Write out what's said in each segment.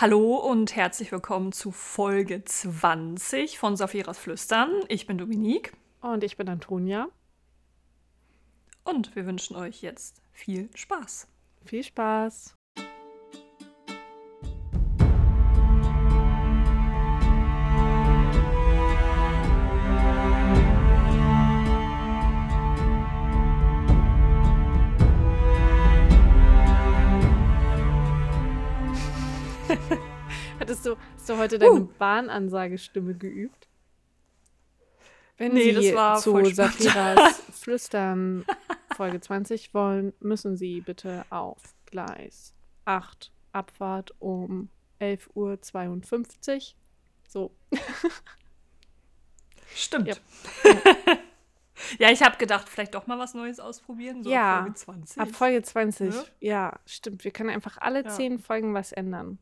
Hallo und herzlich willkommen zu Folge 20 von Saphiras Flüstern. Ich bin Dominique. Und ich bin Antonia. Und wir wünschen euch jetzt viel Spaß. Viel Spaß. Hattest du, hast du heute deine uh. Bahnansagesstimme geübt? Wenn nee, Sie zu Saphiras Flüstern Folge 20 wollen, müssen Sie bitte auf Gleis 8 Abfahrt um 11.52 Uhr. So. Stimmt. Ja, ja ich habe gedacht, vielleicht doch mal was Neues ausprobieren. So ja, ab Folge 20. Ab Folge 20. Ja, ja stimmt. Wir können einfach alle ja. zehn Folgen was ändern.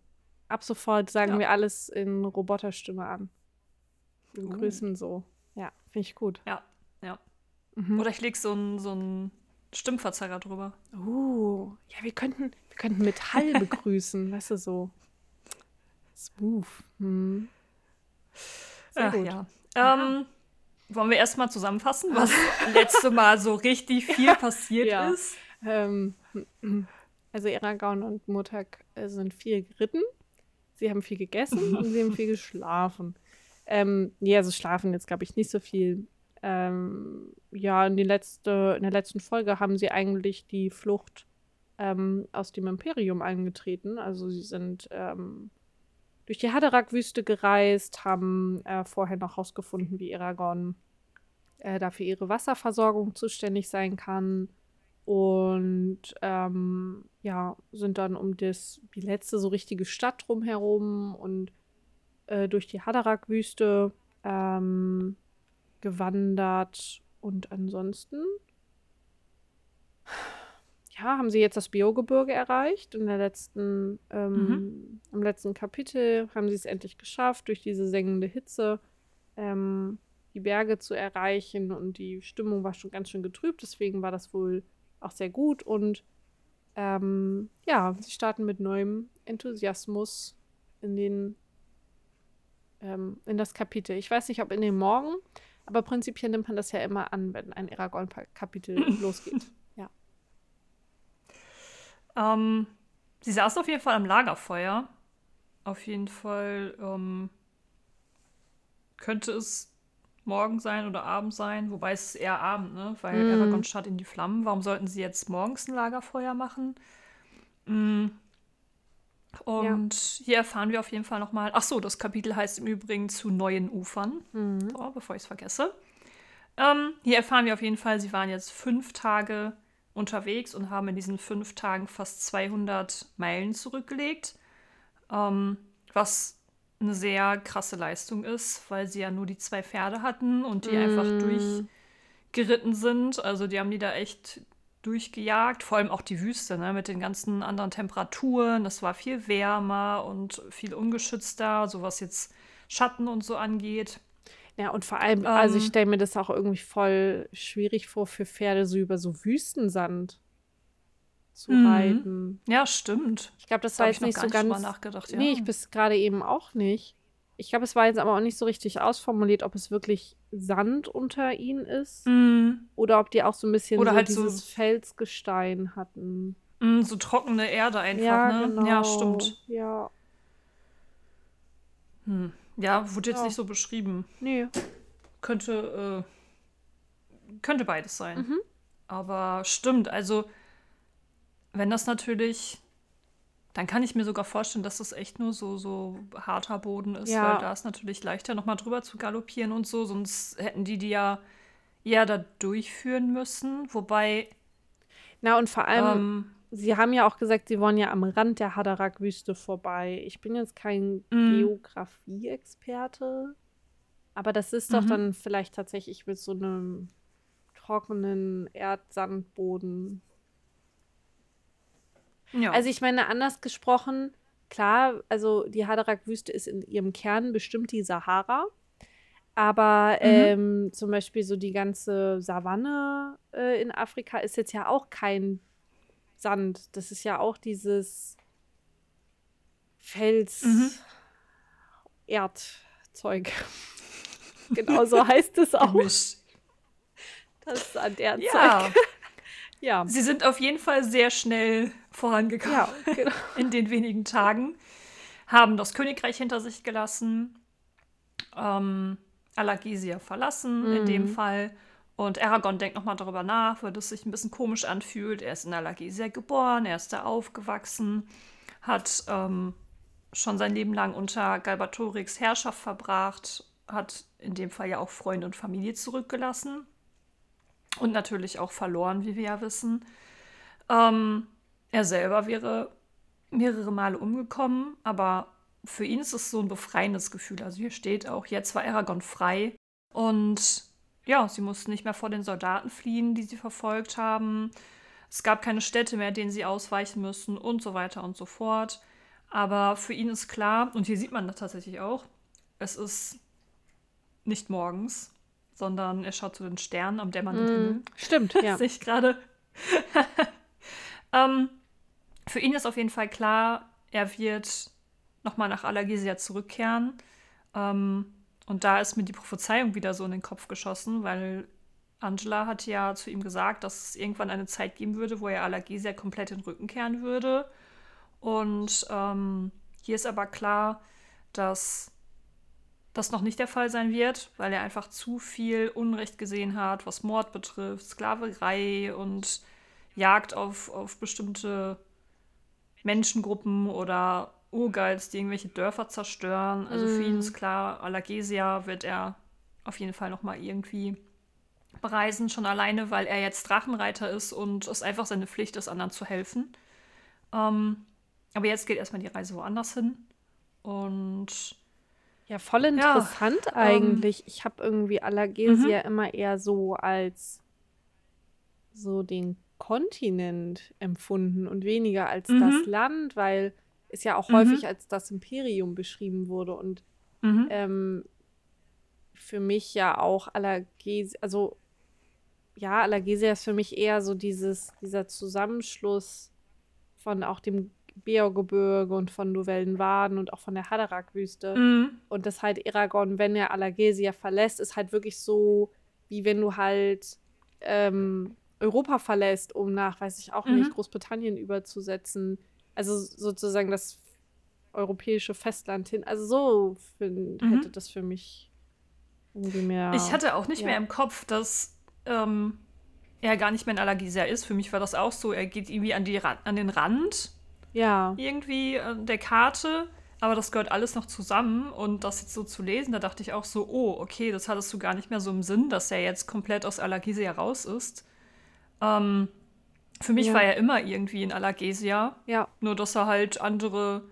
Ab sofort sagen ja. wir alles in Roboterstimme an. Wir uh. begrüßen uh. so. Ja, finde ich gut. Ja, ja. Mhm. Oder ich lege so einen so Stimmverzerrer drüber. Uh, ja, wir könnten, wir könnten Metall begrüßen, weißt du, so. Smooth. Hm. Sehr Ach, gut. Ja. Ähm, wollen wir erstmal zusammenfassen, was letzte Mal so richtig viel passiert ja. ist? Ähm, also Eragon und Mutak äh, sind viel geritten. Sie haben viel gegessen und sie haben viel geschlafen. Ähm, nee, also schlafen jetzt, glaube ich, nicht so viel. Ähm, ja, in, die letzte, in der letzten Folge haben sie eigentlich die Flucht ähm, aus dem Imperium angetreten. Also sie sind ähm, durch die Haderach-Wüste gereist, haben äh, vorher noch herausgefunden, wie Eragon äh, dafür ihre Wasserversorgung zuständig sein kann und ähm, ja, sind dann um das, die letzte so richtige Stadt drumherum und äh, durch die Haderach-Wüste ähm, gewandert. Und ansonsten, ja, haben sie jetzt das Biogebirge erreicht. In der letzten, ähm, mhm. Im letzten Kapitel haben sie es endlich geschafft, durch diese sengende Hitze ähm, die Berge zu erreichen. Und die Stimmung war schon ganz schön getrübt, deswegen war das wohl auch sehr gut und ähm, ja, sie starten mit neuem Enthusiasmus in den ähm, in das Kapitel. Ich weiß nicht, ob in den Morgen, aber prinzipiell nimmt man das ja immer an, wenn ein Eragon-Kapitel losgeht. Ja. Ähm, sie saß auf jeden Fall am Lagerfeuer. Auf jeden Fall ähm, könnte es morgen sein oder Abend sein, wobei es ist eher Abend, ne? Weil mm. Aragorn starrt in die Flammen. Warum sollten sie jetzt morgens ein Lagerfeuer machen? Mm. Und ja. hier erfahren wir auf jeden Fall nochmal. Ach so, das Kapitel heißt im Übrigen zu neuen Ufern. Mhm. So, bevor ich es vergesse. Ähm, hier erfahren wir auf jeden Fall, sie waren jetzt fünf Tage unterwegs und haben in diesen fünf Tagen fast 200 Meilen zurückgelegt. Ähm, was eine sehr krasse Leistung ist, weil sie ja nur die zwei Pferde hatten und die mm. einfach durchgeritten sind. Also die haben die da echt durchgejagt, vor allem auch die Wüste, ne, mit den ganzen anderen Temperaturen. Das war viel wärmer und viel ungeschützter, so was jetzt Schatten und so angeht. Ja, und vor allem, ähm, also ich stelle mir das auch irgendwie voll schwierig vor für Pferde, so über so Wüstensand zu mhm. reiten. Ja, stimmt. Ich glaube, das da war jetzt nicht so ganz. Mal nachgedacht, ja. Nee, ich bis gerade eben auch nicht. Ich glaube, es war jetzt aber auch nicht so richtig ausformuliert, ob es wirklich Sand unter ihnen ist mhm. oder ob die auch so ein bisschen oder so halt dieses so Felsgestein hatten. Mhm, so trockene Erde einfach, ja, ne? Genau. Ja, stimmt. Ja. Hm. Ja, wurde jetzt ja. nicht so beschrieben. Nee. Könnte, äh, könnte beides sein. Mhm. Aber stimmt, also wenn das natürlich, dann kann ich mir sogar vorstellen, dass das echt nur so, so harter Boden ist, ja. weil da ist natürlich leichter, nochmal drüber zu galoppieren und so, sonst hätten die die ja eher da durchführen müssen. Wobei. Na, und vor allem, ähm, sie haben ja auch gesagt, sie wollen ja am Rand der Haderach-Wüste vorbei. Ich bin jetzt kein mhm. Geografie-Experte, aber das ist doch mhm. dann vielleicht tatsächlich mit so einem trockenen Erdsandboden ja. Also ich meine, anders gesprochen, klar, also die Haderach-Wüste ist in ihrem Kern bestimmt die Sahara. Aber mhm. ähm, zum Beispiel so die ganze Savanne äh, in Afrika ist jetzt ja auch kein Sand. Das ist ja auch dieses Fels, mhm. Erdzeug. genau so heißt es auch. Das ist an der ja. Ja. Sie sind auf jeden Fall sehr schnell vorangekommen ja, genau. in den wenigen Tagen. Haben das Königreich hinter sich gelassen. Ähm, Alagisia verlassen mhm. in dem. Fall. Und Aragorn denkt nochmal darüber nach, weil das sich ein bisschen komisch anfühlt. Er ist in Alagisia geboren, er ist da aufgewachsen, hat ähm, schon sein Leben lang unter Galbatorix Herrschaft verbracht, hat in dem Fall ja auch Freunde und Familie zurückgelassen und natürlich auch verloren, wie wir ja wissen. Ähm, er selber wäre mehrere Male umgekommen, aber für ihn ist es so ein befreiendes Gefühl. Also hier steht auch, jetzt war Aragorn frei und ja, sie mussten nicht mehr vor den Soldaten fliehen, die sie verfolgt haben. Es gab keine Städte mehr, denen sie ausweichen müssen und so weiter und so fort. Aber für ihn ist klar, und hier sieht man das tatsächlich auch, es ist nicht morgens, sondern er schaut zu den Sternen am dämmernden mm, Himmel. Stimmt, ja. Sehe ich gerade. ähm, für ihn ist auf jeden Fall klar, er wird nochmal nach Alagisia zurückkehren. Ähm, und da ist mir die Prophezeiung wieder so in den Kopf geschossen, weil Angela hat ja zu ihm gesagt, dass es irgendwann eine Zeit geben würde, wo er Alagisia komplett den Rücken kehren würde. Und ähm, hier ist aber klar, dass das noch nicht der Fall sein wird, weil er einfach zu viel Unrecht gesehen hat, was Mord betrifft, Sklaverei und Jagd auf, auf bestimmte Menschengruppen oder Urgeiz, die irgendwelche Dörfer zerstören. Also mm. für ihn ist klar, Alagesia wird er auf jeden Fall noch mal irgendwie bereisen, schon alleine, weil er jetzt Drachenreiter ist und es einfach seine Pflicht ist, anderen zu helfen. Ähm, aber jetzt geht erstmal die Reise woanders hin. Und ja, voll interessant ja, ähm, eigentlich. Ähm, ich habe irgendwie Alagesia mhm. immer eher so als so den Kontinent empfunden und weniger als mhm. das Land, weil es ja auch mhm. häufig als das Imperium beschrieben wurde und mhm. ähm, für mich ja auch Alagesia, also ja, Alagesia ist für mich eher so dieses, dieser Zusammenschluss von auch dem Beorgebirge und von Novellenwaden und auch von der Haderach-Wüste. Mhm. Und das halt Eragon, wenn er Alagesia verlässt, ist halt wirklich so, wie wenn du halt ähm, Europa verlässt, um nach, weiß ich auch mhm. nicht, Großbritannien überzusetzen. Also sozusagen das europäische Festland hin. Also so find, mhm. hätte das für mich irgendwie mehr. Ich hatte auch nicht ja. mehr im Kopf, dass ähm, er gar nicht mehr in Alagesia ist. Für mich war das auch so, er geht irgendwie an, die, an den Rand ja. irgendwie äh, der Karte. Aber das gehört alles noch zusammen. Und das jetzt so zu lesen, da dachte ich auch so, oh, okay, das hattest du gar nicht mehr so im Sinn, dass er jetzt komplett aus Alagesia raus ist. Ähm, für mich ja. war er immer irgendwie in Alagesia. Ja. Nur, dass er halt andere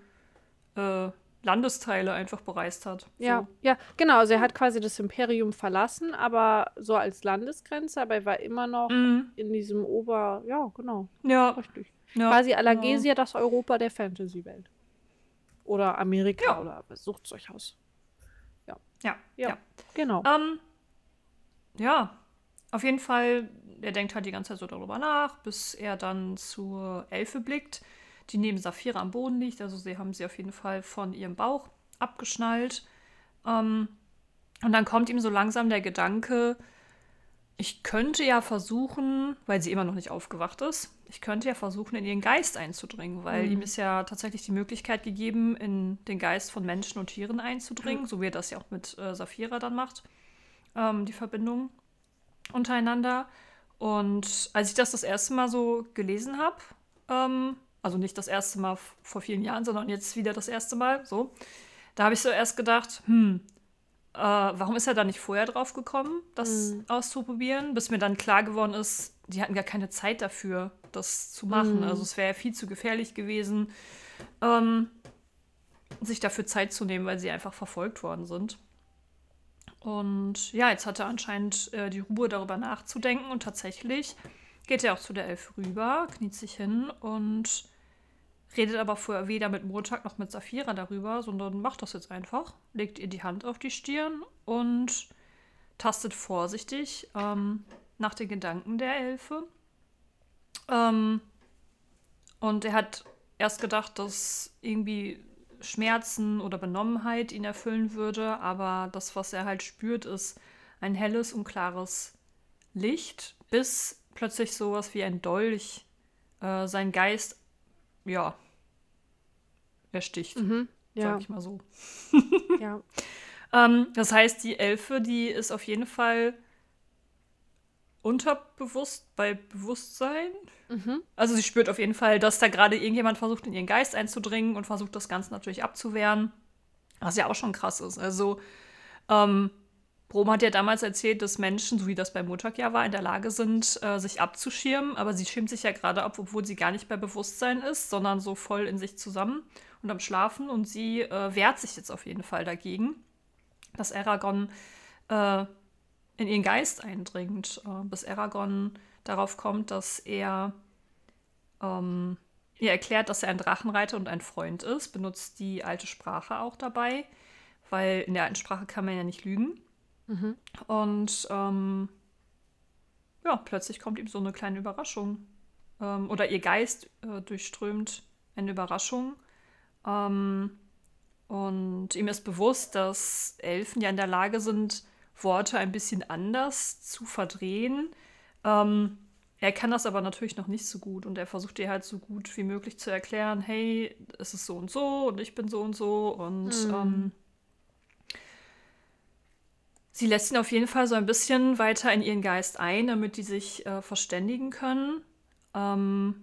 äh, Landesteile einfach bereist hat. Ja, so. ja, genau. Also er hat quasi das Imperium verlassen, aber so als Landesgrenze, aber er war immer noch mhm. in diesem Ober, ja, genau. Ja. Richtig. Ja, quasi genau. das Europa der Fantasy-Welt. Oder Amerika ja. oder sucht euch aus. Ja. Ja, ja. ja. Genau. Ähm, ja, auf jeden Fall, er denkt halt die ganze Zeit so darüber nach, bis er dann zur Elfe blickt, die neben Saphira am Boden liegt. Also sie haben sie auf jeden Fall von ihrem Bauch abgeschnallt. Ähm, und dann kommt ihm so langsam der Gedanke, ich könnte ja versuchen, weil sie immer noch nicht aufgewacht ist, ich könnte ja versuchen, in ihren Geist einzudringen, weil mhm. ihm ist ja tatsächlich die Möglichkeit gegeben, in den Geist von Menschen und Tieren einzudringen, mhm. so wie er das ja auch mit äh, Saphira dann macht, ähm, die Verbindung untereinander. Und als ich das das erste Mal so gelesen habe, ähm, also nicht das erste Mal vor vielen Jahren, sondern jetzt wieder das erste Mal, so, da habe ich so erst gedacht, hm, äh, warum ist er da nicht vorher drauf gekommen, das mhm. auszuprobieren, bis mir dann klar geworden ist, die hatten gar keine Zeit dafür, das zu machen. Mhm. Also es wäre viel zu gefährlich gewesen, ähm, sich dafür Zeit zu nehmen, weil sie einfach verfolgt worden sind. Und ja, jetzt hat er anscheinend äh, die Ruhe darüber nachzudenken und tatsächlich geht er auch zu der Elf rüber, kniet sich hin und redet aber vorher weder mit Montag noch mit Saphira darüber, sondern macht das jetzt einfach, legt ihr die Hand auf die Stirn und tastet vorsichtig ähm, nach den Gedanken der Elfe. Ähm, und er hat erst gedacht, dass irgendwie Schmerzen oder Benommenheit ihn erfüllen würde, aber das, was er halt spürt, ist ein helles und klares Licht, bis plötzlich sowas wie ein Dolch äh, sein Geist, ja, ersticht. Mhm. Ja. Sag ich mal so. ja. Ähm, das heißt, die Elfe, die ist auf jeden Fall unterbewusst bei Bewusstsein. Mhm. Also sie spürt auf jeden Fall, dass da gerade irgendjemand versucht, in ihren Geist einzudringen und versucht, das Ganze natürlich abzuwehren. Was ja auch schon krass ist. Also, ähm, Brom hat ja damals erzählt, dass Menschen, so wie das bei Montag ja war, in der Lage sind, äh, sich abzuschirmen. Aber sie schirmt sich ja gerade ab, obwohl sie gar nicht bei Bewusstsein ist, sondern so voll in sich zusammen und am Schlafen. Und sie äh, wehrt sich jetzt auf jeden Fall dagegen, dass Aragorn äh, in ihren Geist eindringt, äh, bis Aragorn darauf kommt, dass er ähm, ihr erklärt, dass er ein Drachenreiter und ein Freund ist, benutzt die alte Sprache auch dabei, weil in der alten Sprache kann man ja nicht lügen. Mhm. Und ähm, ja, plötzlich kommt ihm so eine kleine Überraschung. Ähm, oder ihr Geist äh, durchströmt eine Überraschung. Ähm, und ihm ist bewusst, dass Elfen ja in der Lage sind, Worte ein bisschen anders zu verdrehen. Ähm, er kann das aber natürlich noch nicht so gut und er versucht ihr halt so gut wie möglich zu erklären, hey, es ist so und so und ich bin so und so und Mhm. ähm, sie lässt ihn auf jeden Fall so ein bisschen weiter in ihren Geist ein, damit die sich äh, verständigen können. Ähm,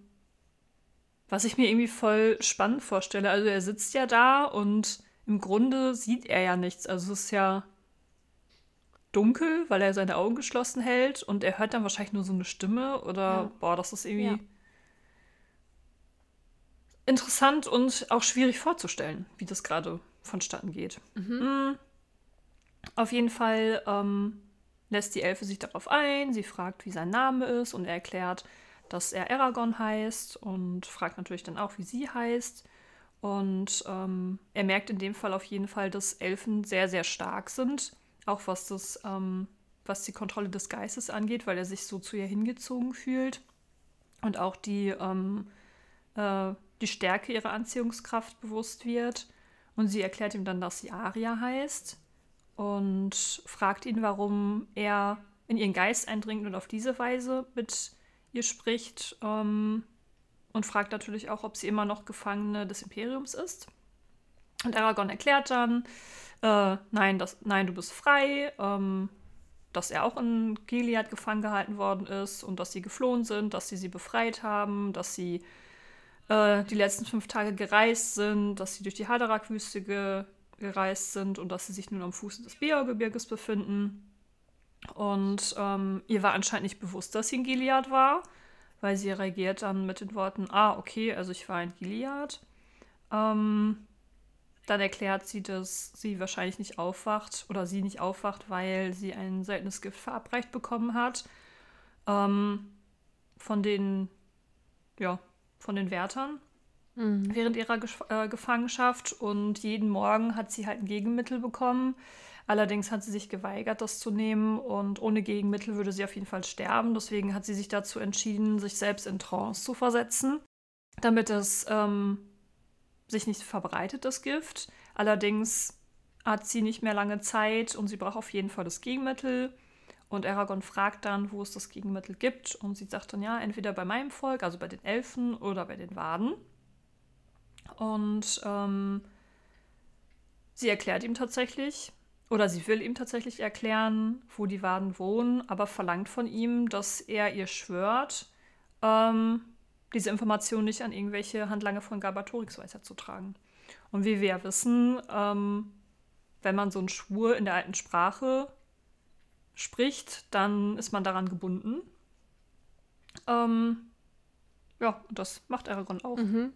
was ich mir irgendwie voll spannend vorstelle. Also er sitzt ja da und im Grunde sieht er ja nichts. Also es ist ja dunkel, weil er seine Augen geschlossen hält und er hört dann wahrscheinlich nur so eine Stimme oder Ja. boah, das ist irgendwie Ja. interessant und auch schwierig vorzustellen, wie das gerade vonstatten geht. Mm. Auf jeden Fall ähm, lässt die Elfe sich darauf ein, sie fragt, wie sein Name ist und er erklärt, dass er Aragorn heißt und fragt natürlich dann auch, wie sie heißt. Und ähm, er merkt in dem Fall auf jeden Fall, dass Elfen sehr, sehr stark sind, auch was das, ähm, was die Kontrolle des Geistes angeht, weil er sich so zu ihr hingezogen fühlt und auch die, ähm, äh, die Stärke ihrer Anziehungskraft bewusst wird. Und sie erklärt ihm dann, dass sie Aria heißt und fragt ihn, warum er in ihren Geist eindringt und auf diese Weise mit ihr spricht. Ähm, und fragt natürlich auch, ob sie immer noch Gefangene des Imperiums ist. Und Aragorn erklärt dann, äh, nein, das, nein, du bist frei, ähm, dass er auch in Gilead gefangen gehalten worden ist und dass sie geflohen sind, dass sie sie befreit haben, dass sie äh, die letzten fünf Tage gereist sind, dass sie durch die Haderach-Wüste ge gereist sind und dass sie sich nun am Fuße des Beorgebirges befinden. Und ähm, ihr war anscheinend nicht bewusst, dass sie in Gilead war, weil sie reagiert dann mit den Worten, ah, okay, also ich war in Gilead. Ähm, dann erklärt sie, dass sie wahrscheinlich nicht aufwacht oder sie nicht aufwacht, weil sie ein seltenes Gift verabreicht bekommen hat. Ähm, von den, ja, von den Wärtern Mhm. während ihrer Gef äh, Gefangenschaft und jeden Morgen hat sie halt ein Gegenmittel bekommen. Allerdings hat sie sich geweigert, das zu nehmen und ohne Gegenmittel würde sie auf jeden Fall sterben. Deswegen hat sie sich dazu entschieden, sich selbst in Trance zu versetzen, damit es ähm, sich nicht verbreitet, das Gift. Allerdings hat sie nicht mehr lange Zeit und sie braucht auf jeden Fall das Gegenmittel. Und Aragorn fragt dann, wo es das Gegenmittel gibt. Und sie sagt dann, ja, entweder bei meinem Volk, also bei den Elfen oder bei den Waden. Und ähm, sie erklärt ihm tatsächlich, oder sie will ihm tatsächlich erklären, wo die Waden wohnen, aber verlangt von ihm, dass er ihr schwört, ähm, diese Information nicht an irgendwelche Handlanger von Galbatorix weiterzutragen. Und wie wir ja wissen, ähm, wenn man so einen Schwur in der alten Sprache spricht, dann ist man daran gebunden. Ähm, ja, das macht Aragorn auch. Mhm.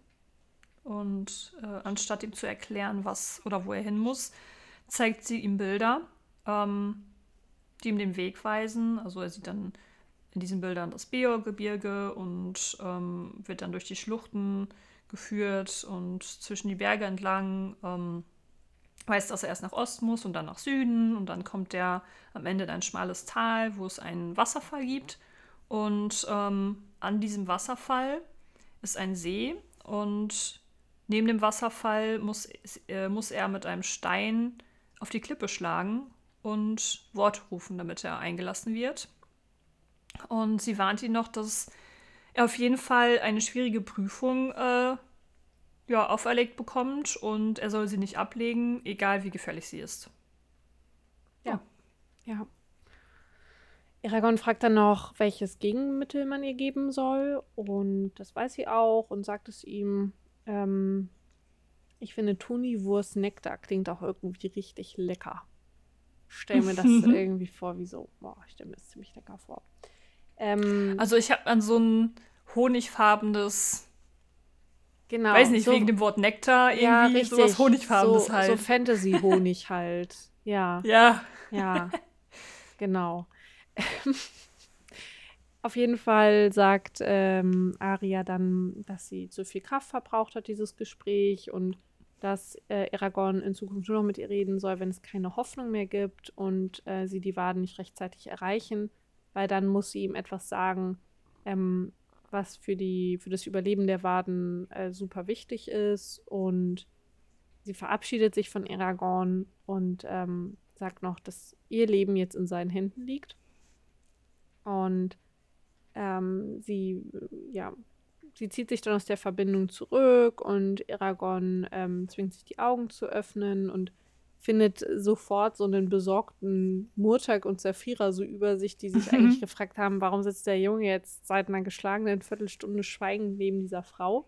Und äh, anstatt ihm zu erklären, was oder wo er hin muss, zeigt sie ihm Bilder, ähm, die ihm den Weg weisen. Also er sieht dann in diesen Bildern das Beorgebirge und ähm, wird dann durch die Schluchten geführt und zwischen die Berge entlang. Ähm, weiß, dass er erst nach Osten muss und dann nach Süden und dann kommt er am Ende in ein schmales Tal, wo es einen Wasserfall gibt. Und ähm, an diesem Wasserfall ist ein See und neben dem Wasserfall muss, äh, muss er mit einem Stein auf die Klippe schlagen und Worte rufen, damit er eingelassen wird. Und sie warnt ihn noch, dass er auf jeden Fall eine schwierige Prüfung äh, ja, auferlegt bekommt und er soll sie nicht ablegen, egal wie gefährlich sie ist. Ja. Ja. Aragorn fragt dann noch, welches Gegenmittel man ihr geben soll. Und das weiß sie auch und sagt es ihm. Ähm, ich finde, Tuni-Wurst Nektar klingt auch irgendwie richtig lecker. Stell mir das irgendwie vor, wie so. Boah, ich stelle mir das ziemlich lecker vor. Ähm, also, ich habe an so ein honigfarbenes. Genau. Weiß nicht, so, wegen dem Wort Nektar irgendwie ja, richtig, sowas Honigfarbenes so, halt. So Fantasy-Honig halt. Ja. Ja. Ja. Genau. Auf jeden Fall sagt ähm, Aria dann, dass sie zu viel Kraft verbraucht hat, dieses Gespräch, und dass äh, Aragorn in Zukunft nur noch mit ihr reden soll, wenn es keine Hoffnung mehr gibt und äh, sie die Waden nicht rechtzeitig erreichen, weil dann muss sie ihm etwas sagen, ähm, was für, die, für das Überleben der Waden äh, super wichtig ist. Und sie verabschiedet sich von Aragorn und ähm, sagt noch, dass ihr Leben jetzt in seinen Händen liegt. Und ähm, sie, ja, sie zieht sich dann aus der Verbindung zurück und Aragorn ähm, zwingt sich die Augen zu öffnen und findet sofort so einen besorgten Murtag und Saphira so über sich, die sich eigentlich gefragt haben, warum sitzt der Junge jetzt seit einer geschlagenen Viertelstunde schweigend neben dieser Frau.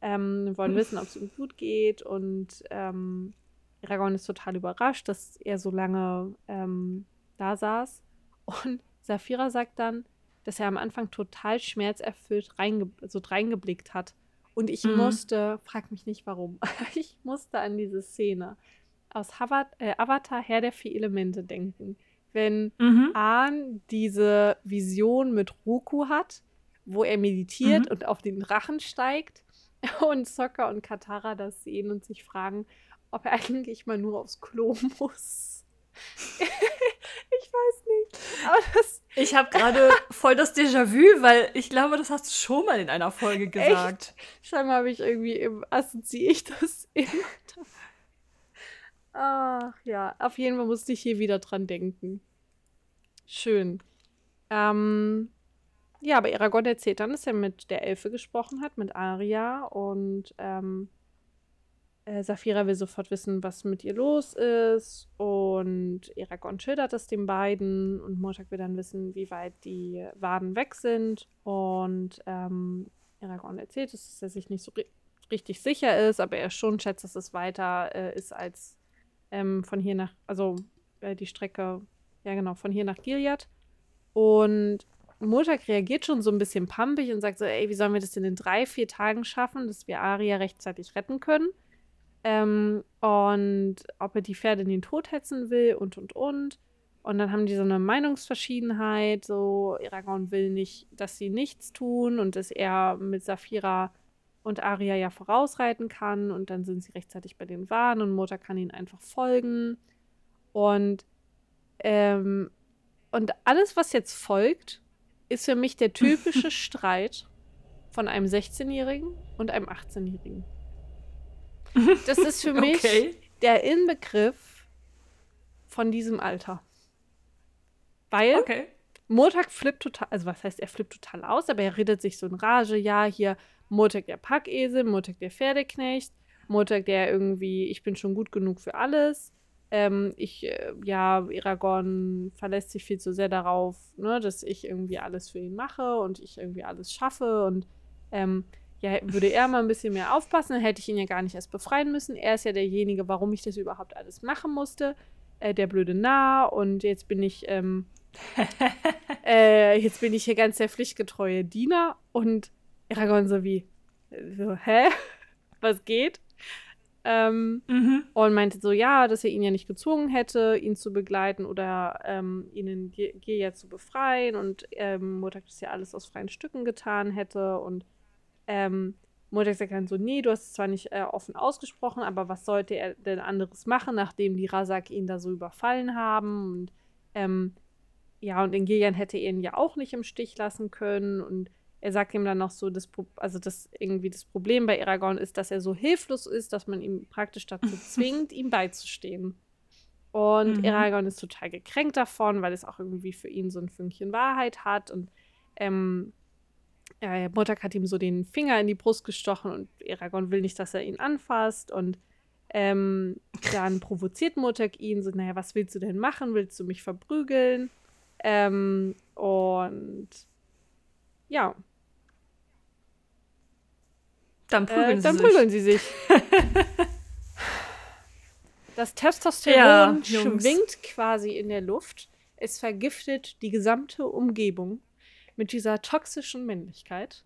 Ähm, wollen wissen, ob es ihm gut geht und ähm, Aragorn ist total überrascht, dass er so lange ähm, da saß. Und Saphira sagt dann, dass er am Anfang total schmerzerfüllt reinge so reingeblickt hat. Und ich mhm. musste, frag mich nicht warum, ich musste an diese Szene aus Havat, äh, Avatar Herr der vier Elemente denken. Wenn mhm. Ahn diese Vision mit Roku hat, wo er meditiert mhm. und auf den Rachen steigt und Sokka und Katara das sehen und sich fragen, ob er eigentlich mal nur aufs Klo muss. ich weiß nicht. Aber das ich habe gerade voll das Déjà-vu, weil ich glaube, das hast du schon mal in einer Folge gesagt. Echt? Scheinbar habe ich irgendwie im assoziiere ich das immer. Ach ja, auf jeden Fall musste ich hier wieder dran denken. Schön. Ähm, ja, aber Aragorn erzählt dann, dass er mit der Elfe gesprochen hat, mit Aria und ähm, äh, Saphira will sofort wissen, was mit ihr los ist. Und Aragorn schildert es den beiden. Und Mortag will dann wissen, wie weit die Waden weg sind. Und ähm, Aragorn erzählt, dass er sich nicht so ri richtig sicher ist, aber er schon schätzt, dass es weiter äh, ist als ähm, von hier nach, also äh, die Strecke, ja genau, von hier nach Gilead. Und Murtag reagiert schon so ein bisschen pampig und sagt so, ey, wie sollen wir das denn in drei, vier Tagen schaffen, dass wir Aria rechtzeitig retten können? Ähm, und ob er die Pferde in den Tod hetzen will und und und. Und dann haben die so eine Meinungsverschiedenheit. So, Aragorn will nicht, dass sie nichts tun und dass er mit Saphira und Arya ja vorausreiten kann. Und dann sind sie rechtzeitig bei den Waren und Mutter kann ihnen einfach folgen. Und, ähm, und alles, was jetzt folgt, ist für mich der typische Streit von einem 16-Jährigen und einem 18-Jährigen. Das ist für mich okay. der Inbegriff von diesem Alter. Weil okay. Montag flippt total, also was heißt, er flippt total aus, aber er redet sich so in Rage, ja, hier Montag der Packesel, Montag der Pferdeknecht, Montag der irgendwie, ich bin schon gut genug für alles. Ähm, ich, äh, ja, Aragorn verlässt sich viel zu sehr darauf, ne, dass ich irgendwie alles für ihn mache und ich irgendwie alles schaffe und ähm, ja, würde er mal ein bisschen mehr aufpassen, dann hätte ich ihn ja gar nicht erst befreien müssen. Er ist ja derjenige, warum ich das überhaupt alles machen musste. Äh, der blöde Narr und jetzt bin ich, ähm, äh, jetzt bin ich hier ganz der pflichtgetreue Diener und Aragorn so wie, so, hä? Was geht? Ähm, mhm. Und meinte so, ja, dass er ihn ja nicht gezwungen hätte, ihn zu begleiten oder ähm, ihn in Gilead zu befreien und ähm, Murtak das ja alles aus freien Stücken getan hätte und ähm, Montag sagt dann so, nee, du hast es zwar nicht äh, offen ausgesprochen, aber was sollte er denn anderes machen, nachdem die Rasak ihn da so überfallen haben? Und ähm, ja, und in Gillian hätte er ihn ja auch nicht im Stich lassen können. Und er sagt ihm dann noch so, das, also das irgendwie das Problem bei Aragorn ist, dass er so hilflos ist, dass man ihn praktisch dazu zwingt, ihm beizustehen. Und mhm. Aragorn ist total gekränkt davon, weil es auch irgendwie für ihn so ein Fünkchen Wahrheit hat. Und ähm, äh, Murtak hat ihm so den Finger in die Brust gestochen und Aragorn will nicht, dass er ihn anfasst. Und ähm, dann provoziert Murtak ihn so, naja, was willst du denn machen? Willst du mich verprügeln? Ähm, und ja. Dann prügeln, äh, dann sie, prügeln sich. sie sich. Das Testosteron ja, schwingt quasi in der Luft. Es vergiftet die gesamte Umgebung mit dieser toxischen Männlichkeit.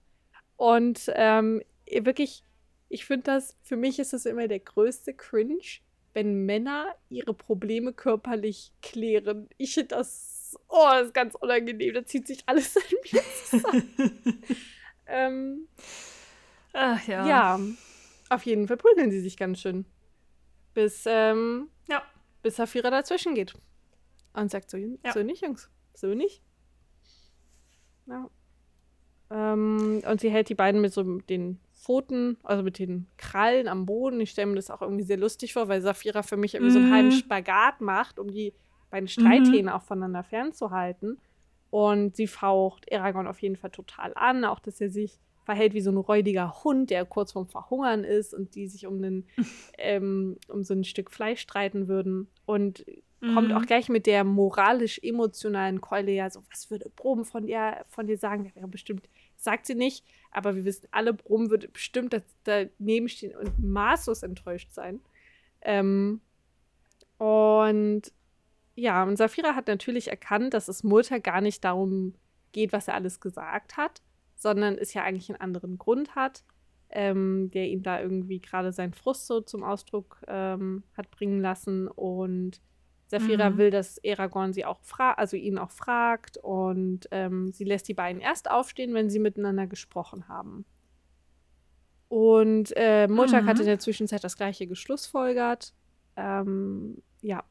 Und ähm, wirklich, ich finde das, für mich ist es immer der größte Cringe, wenn Männer ihre Probleme körperlich klären. Ich finde das, oh, das ist ganz unangenehm. Da zieht sich alles in mir zusammen. ähm, Ach ja. Ja, auf jeden Fall prügeln sie sich ganz schön bis, ähm, ja. bis Safira dazwischen geht. Und sagt so, ja. so nicht, Jungs. So nicht. Ja. Ähm, und sie hält die beiden mit so den Pfoten, also mit den Krallen am Boden. Ich stelle mir das auch irgendwie sehr lustig vor, weil Safira für mich irgendwie mhm. so einen halben mhm. Spagat macht, um die beiden Streithähne mhm. auch voneinander fernzuhalten. Und sie faucht Aragorn auf jeden Fall total an, auch dass er sich verhält wie so ein räudiger Hund, der kurz vorm Verhungern ist und die sich um, einen, ähm, um so ein Stück Fleisch streiten würden. Und mhm. kommt auch gleich mit der moralisch-emotionalen Keule, ja, so, was würde Proben von dir, von dir sagen? Wäre bestimmt, sagt sie nicht, aber wir wissen alle, Proben würde bestimmt daneben stehen und maßlos enttäuscht sein. Ähm, und ja, und Safira hat natürlich erkannt, dass es Multa gar nicht darum geht, was er alles gesagt hat, sondern es ja eigentlich einen anderen Grund hat, ähm, der ihn da irgendwie gerade seinen Frust so zum Ausdruck ähm, hat bringen lassen. Und Saphira mhm. will, dass Aragorn sie auch fragt, also ihn auch fragt und ähm, sie lässt die beiden erst aufstehen, wenn sie miteinander gesprochen haben. Und äh, Murtak mhm. hat in der Zwischenzeit das gleiche geschlussfolgert. Ähm, ja.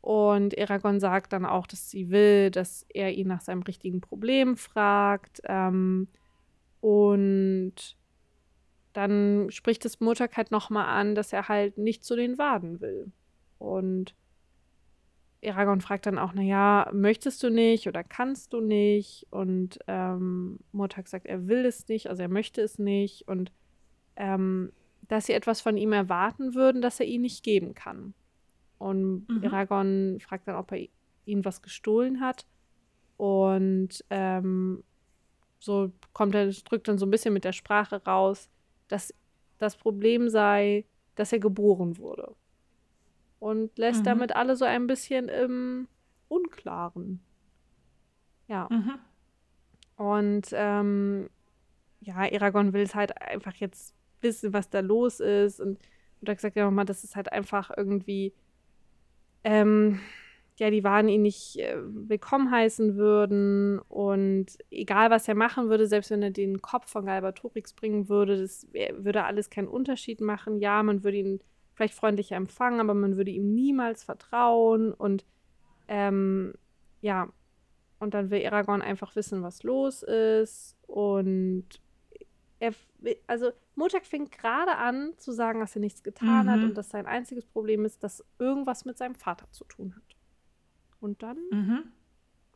Und Aragorn sagt dann auch, dass sie will, dass er ihn nach seinem richtigen Problem fragt. Ähm, und dann spricht es Murtak halt nochmal an, dass er halt nicht zu den Waden will. Und Aragorn fragt dann auch, naja, möchtest du nicht oder kannst du nicht? Und ähm, Murtak sagt, er will es nicht, also er möchte es nicht. Und ähm, dass sie etwas von ihm erwarten würden, das er ihnen nicht geben kann. Und mhm. Aragorn fragt dann, ob er ihnen was gestohlen hat. Und ähm, so kommt er, drückt dann so ein bisschen mit der Sprache raus, dass das Problem sei, dass er geboren wurde. Und lässt mhm. damit alle so ein bisschen im Unklaren. Ja. Mhm. Und ähm, ja, Aragorn will es halt einfach jetzt wissen, was da los ist. Und, und da sagt er nochmal, dass es halt einfach irgendwie ähm, ja, die Waren ihn nicht äh, willkommen heißen würden. Und egal, was er machen würde, selbst wenn er den Kopf von Galbatorix bringen würde, das würde alles keinen Unterschied machen. Ja, man würde ihn vielleicht freundlicher empfangen, aber man würde ihm niemals vertrauen. Und ähm, ja, und dann will Aragorn einfach wissen, was los ist. Und er, also Motak fängt gerade an zu sagen, dass er nichts getan mhm. hat und dass sein einziges Problem ist, dass irgendwas mit seinem Vater zu tun hat. Und dann, mhm.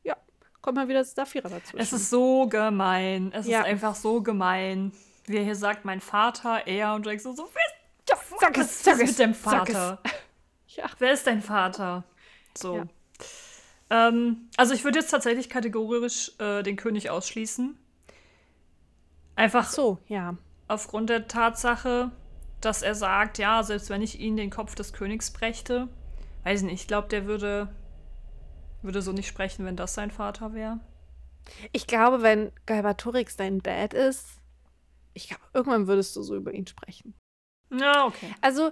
ja, kommt mal wieder Saphira dazu. Es ist so gemein. Es ja. ist einfach so gemein. Wie er hier sagt, mein Vater, er und Jack so, so wer, sag was ist mit dem Vater? Ja. Wer ist dein Vater? So. Ja. Ähm, also ich würde jetzt tatsächlich kategorisch äh, den König ausschließen. Einfach so, ja. Aufgrund der Tatsache, dass er sagt, ja, selbst wenn ich ihn den Kopf des Königs brächte, weiß ich nicht, ich glaube, der würde würde so nicht sprechen, wenn das sein Vater wäre. Ich glaube, wenn Galbatorix dein Dad ist, ich glaube, irgendwann würdest du so über ihn sprechen. Ja, okay. Also,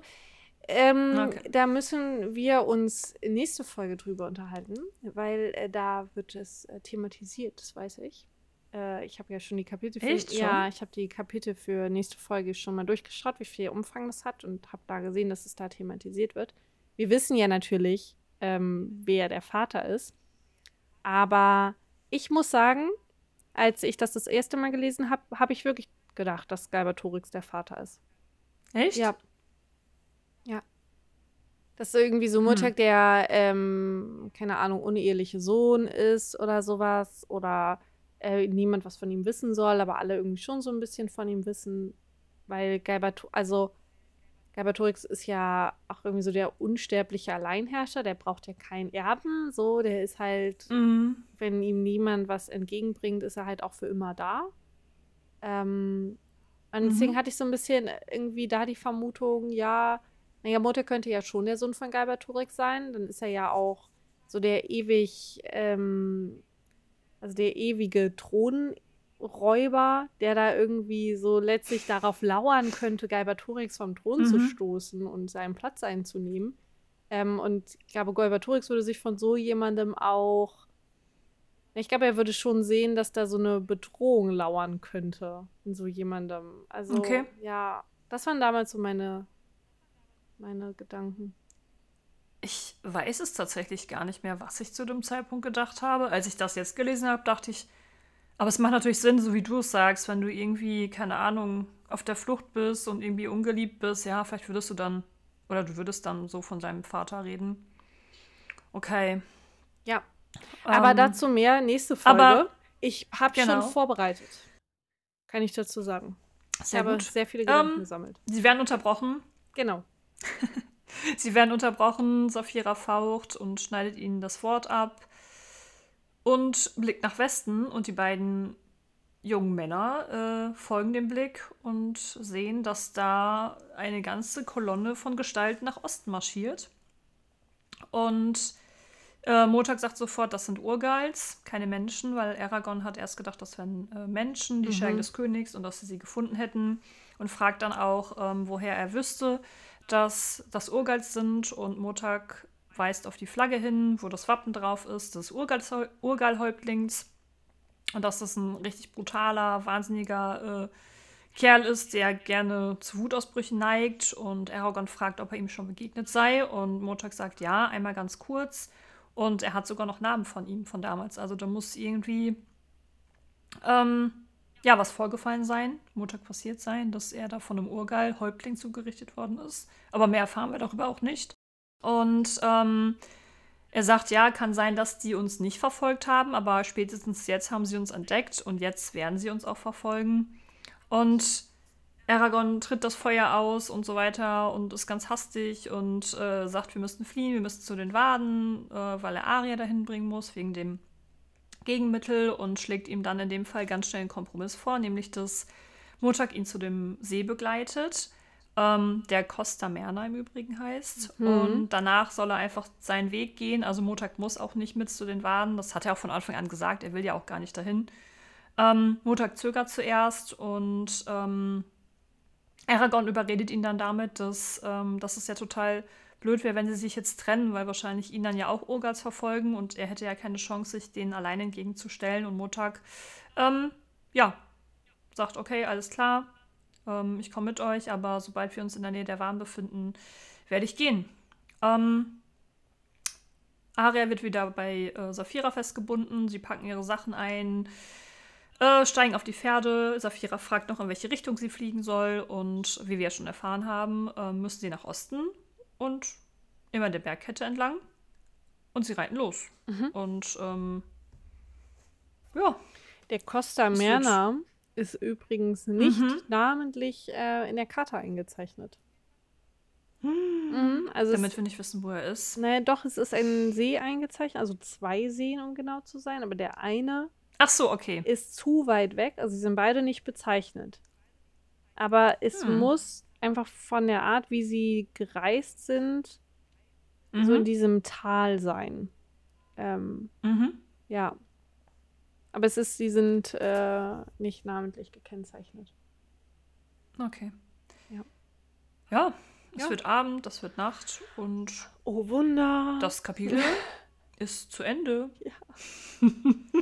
ähm, okay. da müssen wir uns nächste Folge drüber unterhalten, weil äh, da wird es äh, thematisiert, das weiß ich. Äh, ich habe ja schon die Kapitel für Echt ja, ich habe die Kapitel für nächste Folge schon mal durchgeschaut, wie viel Umfang das hat und habe da gesehen, dass es da thematisiert wird. Wir wissen ja natürlich, ähm, wer der Vater ist. Aber ich muss sagen, als ich das das erste Mal gelesen habe, habe ich wirklich gedacht, dass Galbatorix der Vater ist. Echt? Ja. Ja. Das ist irgendwie so Mutter, Hm. der, ähm, keine Ahnung, uneheliche Sohn ist oder sowas. Oder äh, niemand was von ihm wissen soll, aber alle irgendwie schon so ein bisschen von ihm wissen. Weil Galbato also Galbatorix ist ja auch irgendwie so der unsterbliche Alleinherrscher, der braucht ja keinen Erben. So, der ist halt Mhm. wenn ihm niemand was entgegenbringt, ist er halt auch für immer da. Ähm, und deswegen Mhm. hatte ich so ein bisschen irgendwie da die Vermutung, ja, naja, Mutter könnte ja schon der Sohn von Galbatorix sein. Dann ist er ja auch so der ewig, ähm, also der ewige Thronräuber, der da irgendwie so letztlich darauf lauern könnte, Galbatorix vom Thron zu Mhm. stoßen und seinen Platz einzunehmen. Ähm, und ich glaube, Galbatorix würde sich von so jemandem auch ich glaube, er würde schon sehen, dass da so eine Bedrohung lauern könnte in so jemandem. Also, Okay. ja, das waren damals so meine, meine Gedanken. Ich weiß es tatsächlich gar nicht mehr, was ich zu dem Zeitpunkt gedacht habe. Als ich das jetzt gelesen habe, dachte ich, aber es macht natürlich Sinn, so wie du es sagst, wenn du irgendwie, keine Ahnung, auf der Flucht bist und irgendwie ungeliebt bist, ja, vielleicht würdest du dann, oder du würdest dann so von deinem Vater reden. Okay. Ja, aber Ähm, dazu mehr nächste Folge. aber- ich habe Genau. schon vorbereitet. Kann ich dazu sagen. Ich Sehr habe gut. sehr viele Gedanken Ähm, gesammelt. Sie werden unterbrochen. Genau. Sie werden unterbrochen. Saphira faucht und schneidet ihnen das Wort ab und blickt nach Westen und die beiden jungen Männer äh, folgen dem Blick und sehen, dass da eine ganze Kolonne von Gestalten nach Osten marschiert. Und äh, Montag sagt sofort, das sind Urgals, keine Menschen, weil Aragorn hat erst gedacht, das wären äh, Menschen, die Mhm. Schergen des Königs und dass sie sie gefunden hätten. Und fragt dann auch, ähm, woher er wüsste, dass das Urgals sind. Und Montag weist auf die Flagge hin, wo das Wappen drauf ist, des Urgalhäuptlings. Und dass das ein richtig brutaler, wahnsinniger äh, Kerl ist, der gerne zu Wutausbrüchen neigt. Und Aragorn fragt, ob er ihm schon begegnet sei. Und Montag sagt ja, einmal ganz kurz. Und er hat sogar noch Namen von ihm von damals. Also da muss irgendwie ähm, ja was vorgefallen sein, Montag passiert sein, dass er da von einem Urgeil Häuptling zugerichtet worden ist. Aber mehr erfahren wir darüber auch nicht. Und ähm, er sagt, ja, kann sein, dass die uns nicht verfolgt haben, aber spätestens jetzt haben sie uns entdeckt und jetzt werden sie uns auch verfolgen. Und Aragorn tritt das Feuer aus und so weiter und ist ganz hastig und äh, sagt, wir müssen fliehen, wir müssen zu den Waden, äh, weil er Arya dahin bringen muss, wegen dem Gegenmittel und schlägt ihm dann in dem Fall ganz schnell einen Kompromiss vor, nämlich dass Murtag ihn zu dem See begleitet, ähm, der Costa Merna im Übrigen heißt. Mhm. Und danach soll er einfach seinen Weg gehen. Also Murtag muss auch nicht mit zu den Waden. Das hat er auch von Anfang an gesagt. Er will ja auch gar nicht dahin. Ähm, Murtag zögert zuerst und ähm, Aragorn überredet ihn dann damit, dass, ähm, dass es ja total blöd wäre, wenn sie sich jetzt trennen, weil wahrscheinlich ihn dann ja auch Urgals verfolgen und er hätte ja keine Chance, sich denen allein entgegenzustellen. Und Murtag, ähm, ja, sagt, okay, alles klar, ähm, ich komme mit euch, aber sobald wir uns in der Nähe der Warn befinden, werde ich gehen. Ähm, Arya wird wieder bei äh, Saphira festgebunden, sie packen ihre Sachen ein, äh, steigen auf die Pferde. Saphira fragt noch, in welche Richtung sie fliegen soll. Und wie wir ja schon erfahren haben, äh, müssen sie nach Osten und immer der Bergkette entlang. Und sie reiten los. Mhm. Und ähm, ja, Der Costa Merna ist übrigens nicht Mhm. namentlich äh, in der Karte eingezeichnet. Mhm, also damit es, wir nicht wissen, wo er ist. naja, doch, es ist ein See eingezeichnet, also zwei Seen, um genau zu sein, aber der eine Ach so, okay. ist zu weit weg, also sie sind beide nicht bezeichnet. Aber es Hm. muss einfach von der Art, wie sie gereist sind, so in Mhm. diesem Tal sein. Ähm, Mhm. ja. Aber es ist, sie sind äh, nicht namentlich gekennzeichnet. Okay. Ja. Ja, es Ja. wird Abend, es wird Nacht und Oh Wunder. das Kapitel ist zu Ende.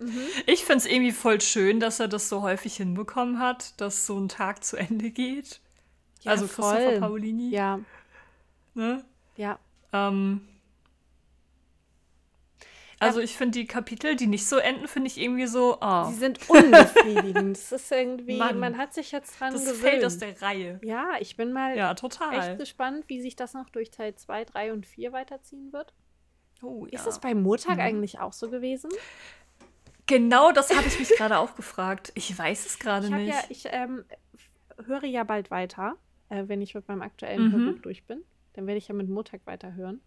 Mhm. Ich finde es irgendwie voll schön, dass er das so häufig hinbekommen hat, dass so ein Tag zu Ende geht. Ja, also Christopher voll. Paolini. Ja, Ne? ja. Ähm, Also ich finde die Kapitel, die nicht so enden, finde ich irgendwie so, oh, Sie sind unbefriedigend. Es ist irgendwie, Mann. man hat sich jetzt dran das gewöhnt. fällt aus der Reihe. ja, ich bin mal Ja, echt total. gespannt, wie sich das noch durch Teil 2, 3 und 4 weiterziehen wird. Oh, ja. Ist es bei Murtag Mhm. eigentlich auch so gewesen? Genau das habe ich mich gerade auch gefragt. Ich weiß es gerade Ich, nicht. ja, ich ähm, höre ja bald weiter, äh, wenn ich mit meinem aktuellen Mhm. Hörbuch durch bin. Dann werde ich ja mit Murtag weiterhören.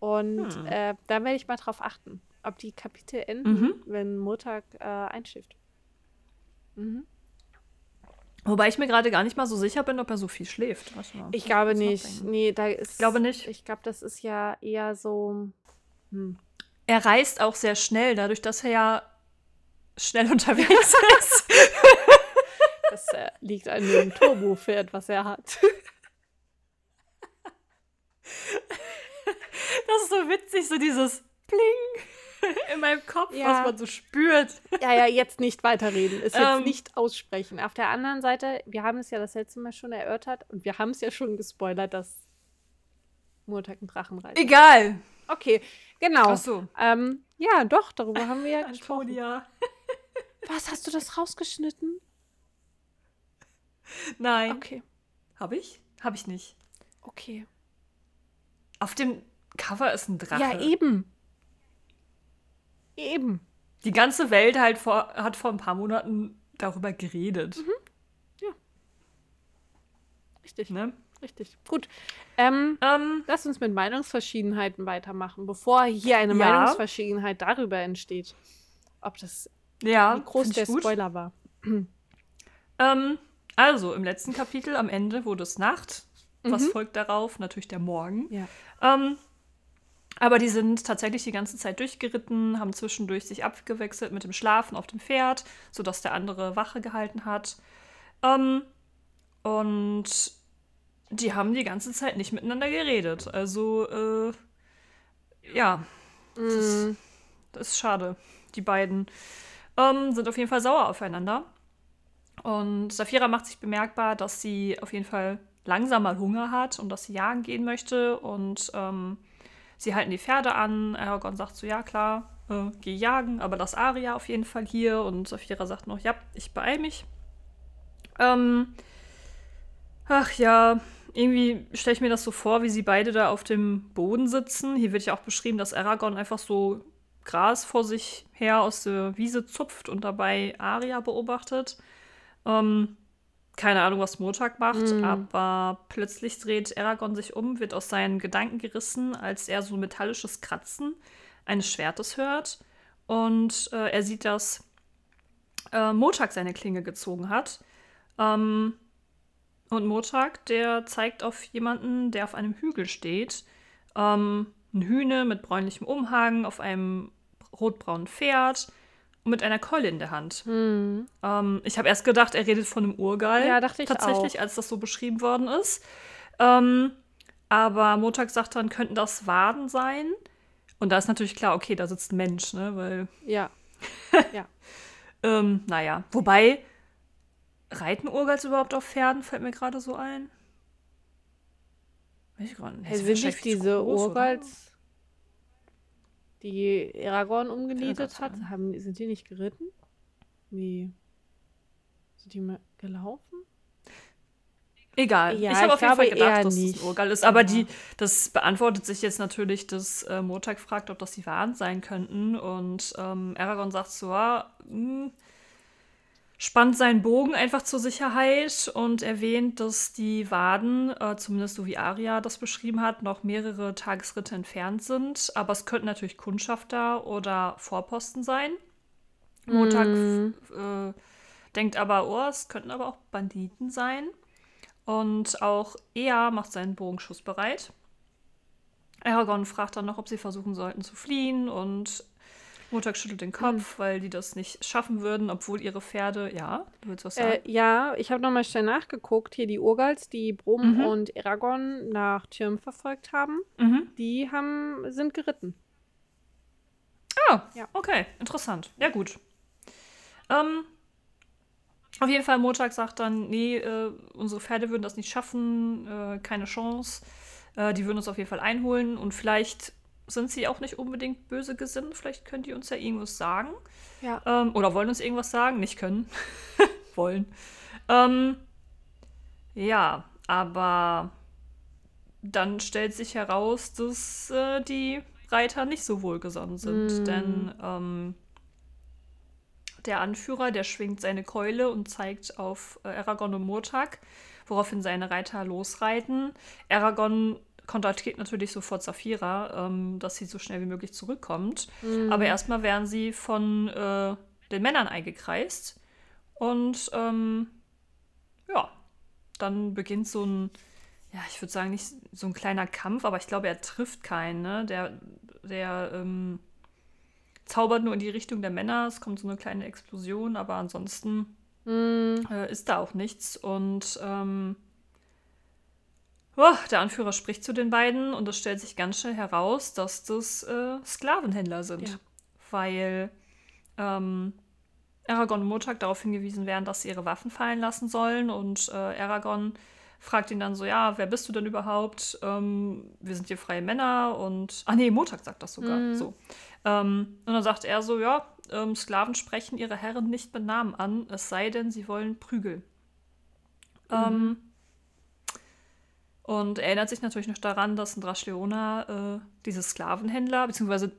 Und Hm. äh, da werde ich mal drauf achten, ob die Kapitel enden, Mhm. wenn Murtag äh, einschläft. Mhm. Wobei ich mir gerade gar nicht mal so sicher bin, ob er so viel schläft. Mal, Ich glaube nicht. Nee, da ist. Glaube nicht. Ich glaube, das ist ja eher so. Hm. Er reist auch sehr schnell, dadurch, dass er ja schnell unterwegs ist. Das äh, liegt an dem Turbopferd, was er hat. Das ist so witzig, so dieses Pling in meinem Kopf, Ja. was man so spürt. Ja, ja, jetzt nicht weiterreden. Ist jetzt Ähm. nicht aussprechen. Auf der anderen Seite, wir haben es ja das letzte Mal schon erörtert und wir haben es ja schon gespoilert, dass Murtag ein Drachen reitet. Egal. Okay, genau. Ach so. Ähm, ja, doch, darüber haben wir ja gesprochen. Antonia. Was, hast du das rausgeschnitten? Nein. Okay, Habe ich? Habe ich nicht. okay. Auf dem Cover ist ein Drache. Ja, eben. Eben. Die ganze Welt halt vor, hat vor ein paar Monaten darüber geredet. Mhm. Richtig, Ne? richtig. Gut. Ähm, Ähm, lass uns mit Meinungsverschiedenheiten weitermachen, bevor hier eine Ja. Meinungsverschiedenheit darüber entsteht. Ob das, ja, wie groß der. Spoiler war. Ähm, also, im letzten Kapitel am Ende wurde es Nacht. Was Mhm. folgt darauf? Natürlich der Morgen. Ja. Ähm, aber die sind tatsächlich die ganze Zeit durchgeritten, haben zwischendurch sich abgewechselt mit dem Schlafen auf dem Pferd, sodass der andere Wache gehalten hat. Ähm, und die haben die ganze Zeit nicht miteinander geredet. Also, äh, ja, Mm, das ist schade. Die beiden ähm, sind auf jeden Fall sauer aufeinander. Und Safira macht sich bemerkbar, dass sie auf jeden Fall langsam mal Hunger hat und dass sie jagen gehen möchte. Und ähm, sie halten die Pferde an. Aragorn sagt so, ja klar, äh, geh jagen, aber lass Aria auf jeden Fall hier. Und Safira sagt noch, ja, ich beeil mich. Ähm, ach ja, irgendwie stelle ich mir das so vor, wie sie beide da auf dem Boden sitzen. Hier wird ja auch beschrieben, dass Aragorn einfach so Gras vor sich her aus der Wiese zupft und dabei Aria beobachtet. Ähm, keine Ahnung, was Murtag macht, Mm. aber plötzlich dreht Aragorn sich um, wird aus seinen Gedanken gerissen, als er so metallisches Kratzen eines Schwertes hört. Und äh, er sieht, dass äh, Murtag seine Klinge gezogen hat. Ähm, und Murtag, der zeigt auf jemanden, der auf einem Hügel steht. Ähm, ein Hühne mit bräunlichem Umhang auf einem rotbraunen Pferd und mit einer Keule in der Hand. mm. Ähm, ich habe erst gedacht, er redet von einem Urgeil. Ja, dachte ich Tatsächlich, auch. als das so beschrieben worden ist. Ähm, aber Montag sagt dann, könnten das Waden sein. Und da ist natürlich klar, okay, da sitzt ein Mensch, ne? Weil, Ja. ja. ähm, naja. Wobei, reiten Urgals überhaupt auf Pferden, fällt mir gerade so ein. Weiß ich gerade nicht. Hey, sind nicht diese groß? Urgals, die Aragorn umgenietet hat, haben, sind die nicht geritten? Nee. Sind die mal gelaufen? Egal. Ja, ich habe auf jeden Fall gedacht, dass nicht. es ein Urgal ist. Aber Ja. die, das beantwortet sich jetzt natürlich, dass äh, Murtag fragt, ob das die Waden sein könnten. Und ähm, Aragorn sagt so, ja, mh, spannt seinen Bogen einfach zur Sicherheit und erwähnt, dass die Waden, äh, zumindest so wie Arya das beschrieben hat, noch mehrere Tagesritte entfernt sind. Aber es könnten natürlich Kundschafter oder Vorposten sein. Murtag Mm. äh, denkt aber, oh, es könnten aber auch Banditen sein. Und auch er macht seinen Bogen schussbereit. Aragorn fragt dann noch, ob sie versuchen sollten zu fliehen und Murtag schüttelt den Kopf, weil die das nicht schaffen würden, obwohl ihre Pferde, ja, du willst was sagen? Äh, ja, ich habe nochmal schnell nachgeguckt. Hier die Urgals, die Brom Mhm. und Aragorn nach Türm verfolgt haben, mhm. die haben, sind geritten. Ah, Ja. okay, interessant. Ja, gut. Ähm, auf jeden Fall, Murtag sagt dann, nee, äh, unsere Pferde würden das nicht schaffen, äh, keine Chance. Äh, die würden uns auf jeden Fall einholen und vielleicht sind sie auch nicht unbedingt böse gesinnt. Vielleicht können die uns ja irgendwas sagen. Ja. Ähm, oder wollen uns irgendwas sagen? Nicht können. wollen. Ähm, ja, aber dann stellt sich heraus, dass äh, die Reiter nicht so wohlgesonnen sind. Mm. Denn ähm, der Anführer, der schwingt seine Keule und zeigt auf äh, Aragorn und Murtag, woraufhin seine Reiter losreiten. Aragorn kontaktiert natürlich sofort Saphira, ähm, dass sie so schnell wie möglich zurückkommt. Mhm. Aber erstmal werden sie von äh, den Männern eingekreist. Und ähm, ja, dann beginnt so ein, ja, ich würde sagen, nicht so ein kleiner Kampf, aber ich glaube, er trifft keinen, ne? Der, der ähm, zaubert nur in die Richtung der Männer. Es kommt so eine kleine Explosion, aber ansonsten Mm. äh, ist da auch nichts. Und ähm, oh, der Anführer spricht zu den beiden und es stellt sich ganz schnell heraus, dass das äh, Sklavenhändler sind. Ja. Weil ähm, Aragorn und Murtag darauf hingewiesen werden, dass sie ihre Waffen fallen lassen sollen. Und äh, Aragorn fragt ihn dann so, ja, wer bist du denn überhaupt? Ähm, wir sind hier freie Männer und. Ah nee, Murtag sagt das sogar. Mhm. So. Ähm, und dann sagt er so, ja, ähm, Sklaven sprechen ihre Herren nicht mit Namen an, es sei denn, sie wollen Prügel. Ähm, und er erinnert sich natürlich noch daran, dass ein Drashleona äh, diese Sklavenhändler, beziehungsweise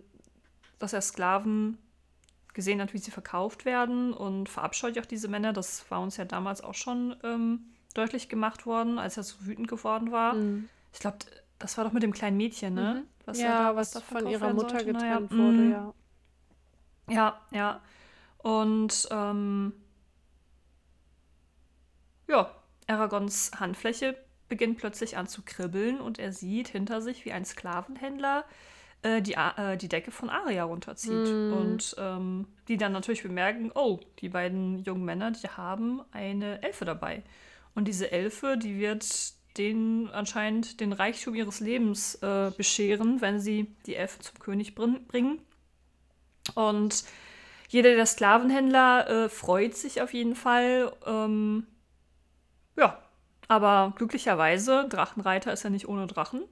dass er Sklaven gesehen hat, wie sie verkauft werden und verabscheut auch diese Männer. Das war uns ja damals auch schon ähm, deutlich gemacht worden, als er so wütend geworden war. Mm. Ich glaube, das war doch mit dem kleinen Mädchen, ne? Mhm. Was ja, da- was da von ihrer Mutter sollte. Naja, getrennt wurde, mm. ja. Ja, ja. Und ähm, ja, Aragons Handfläche beginnt plötzlich an zu kribbeln und er sieht hinter sich, wie ein Sklavenhändler äh, die, äh, die Decke von Aria runterzieht. Mm. Und ähm, die dann natürlich bemerken, oh, die beiden jungen Männer, die haben eine Elfe dabei. Und diese Elfe, die wird denen anscheinend den Reichtum ihres Lebens äh, bescheren, wenn sie die Elfe zum König brin bringen. Und jeder der Sklavenhändler äh, freut sich auf jeden Fall. Ähm, ja, aber glücklicherweise, Drachenreiter ist ja nicht ohne Drachen.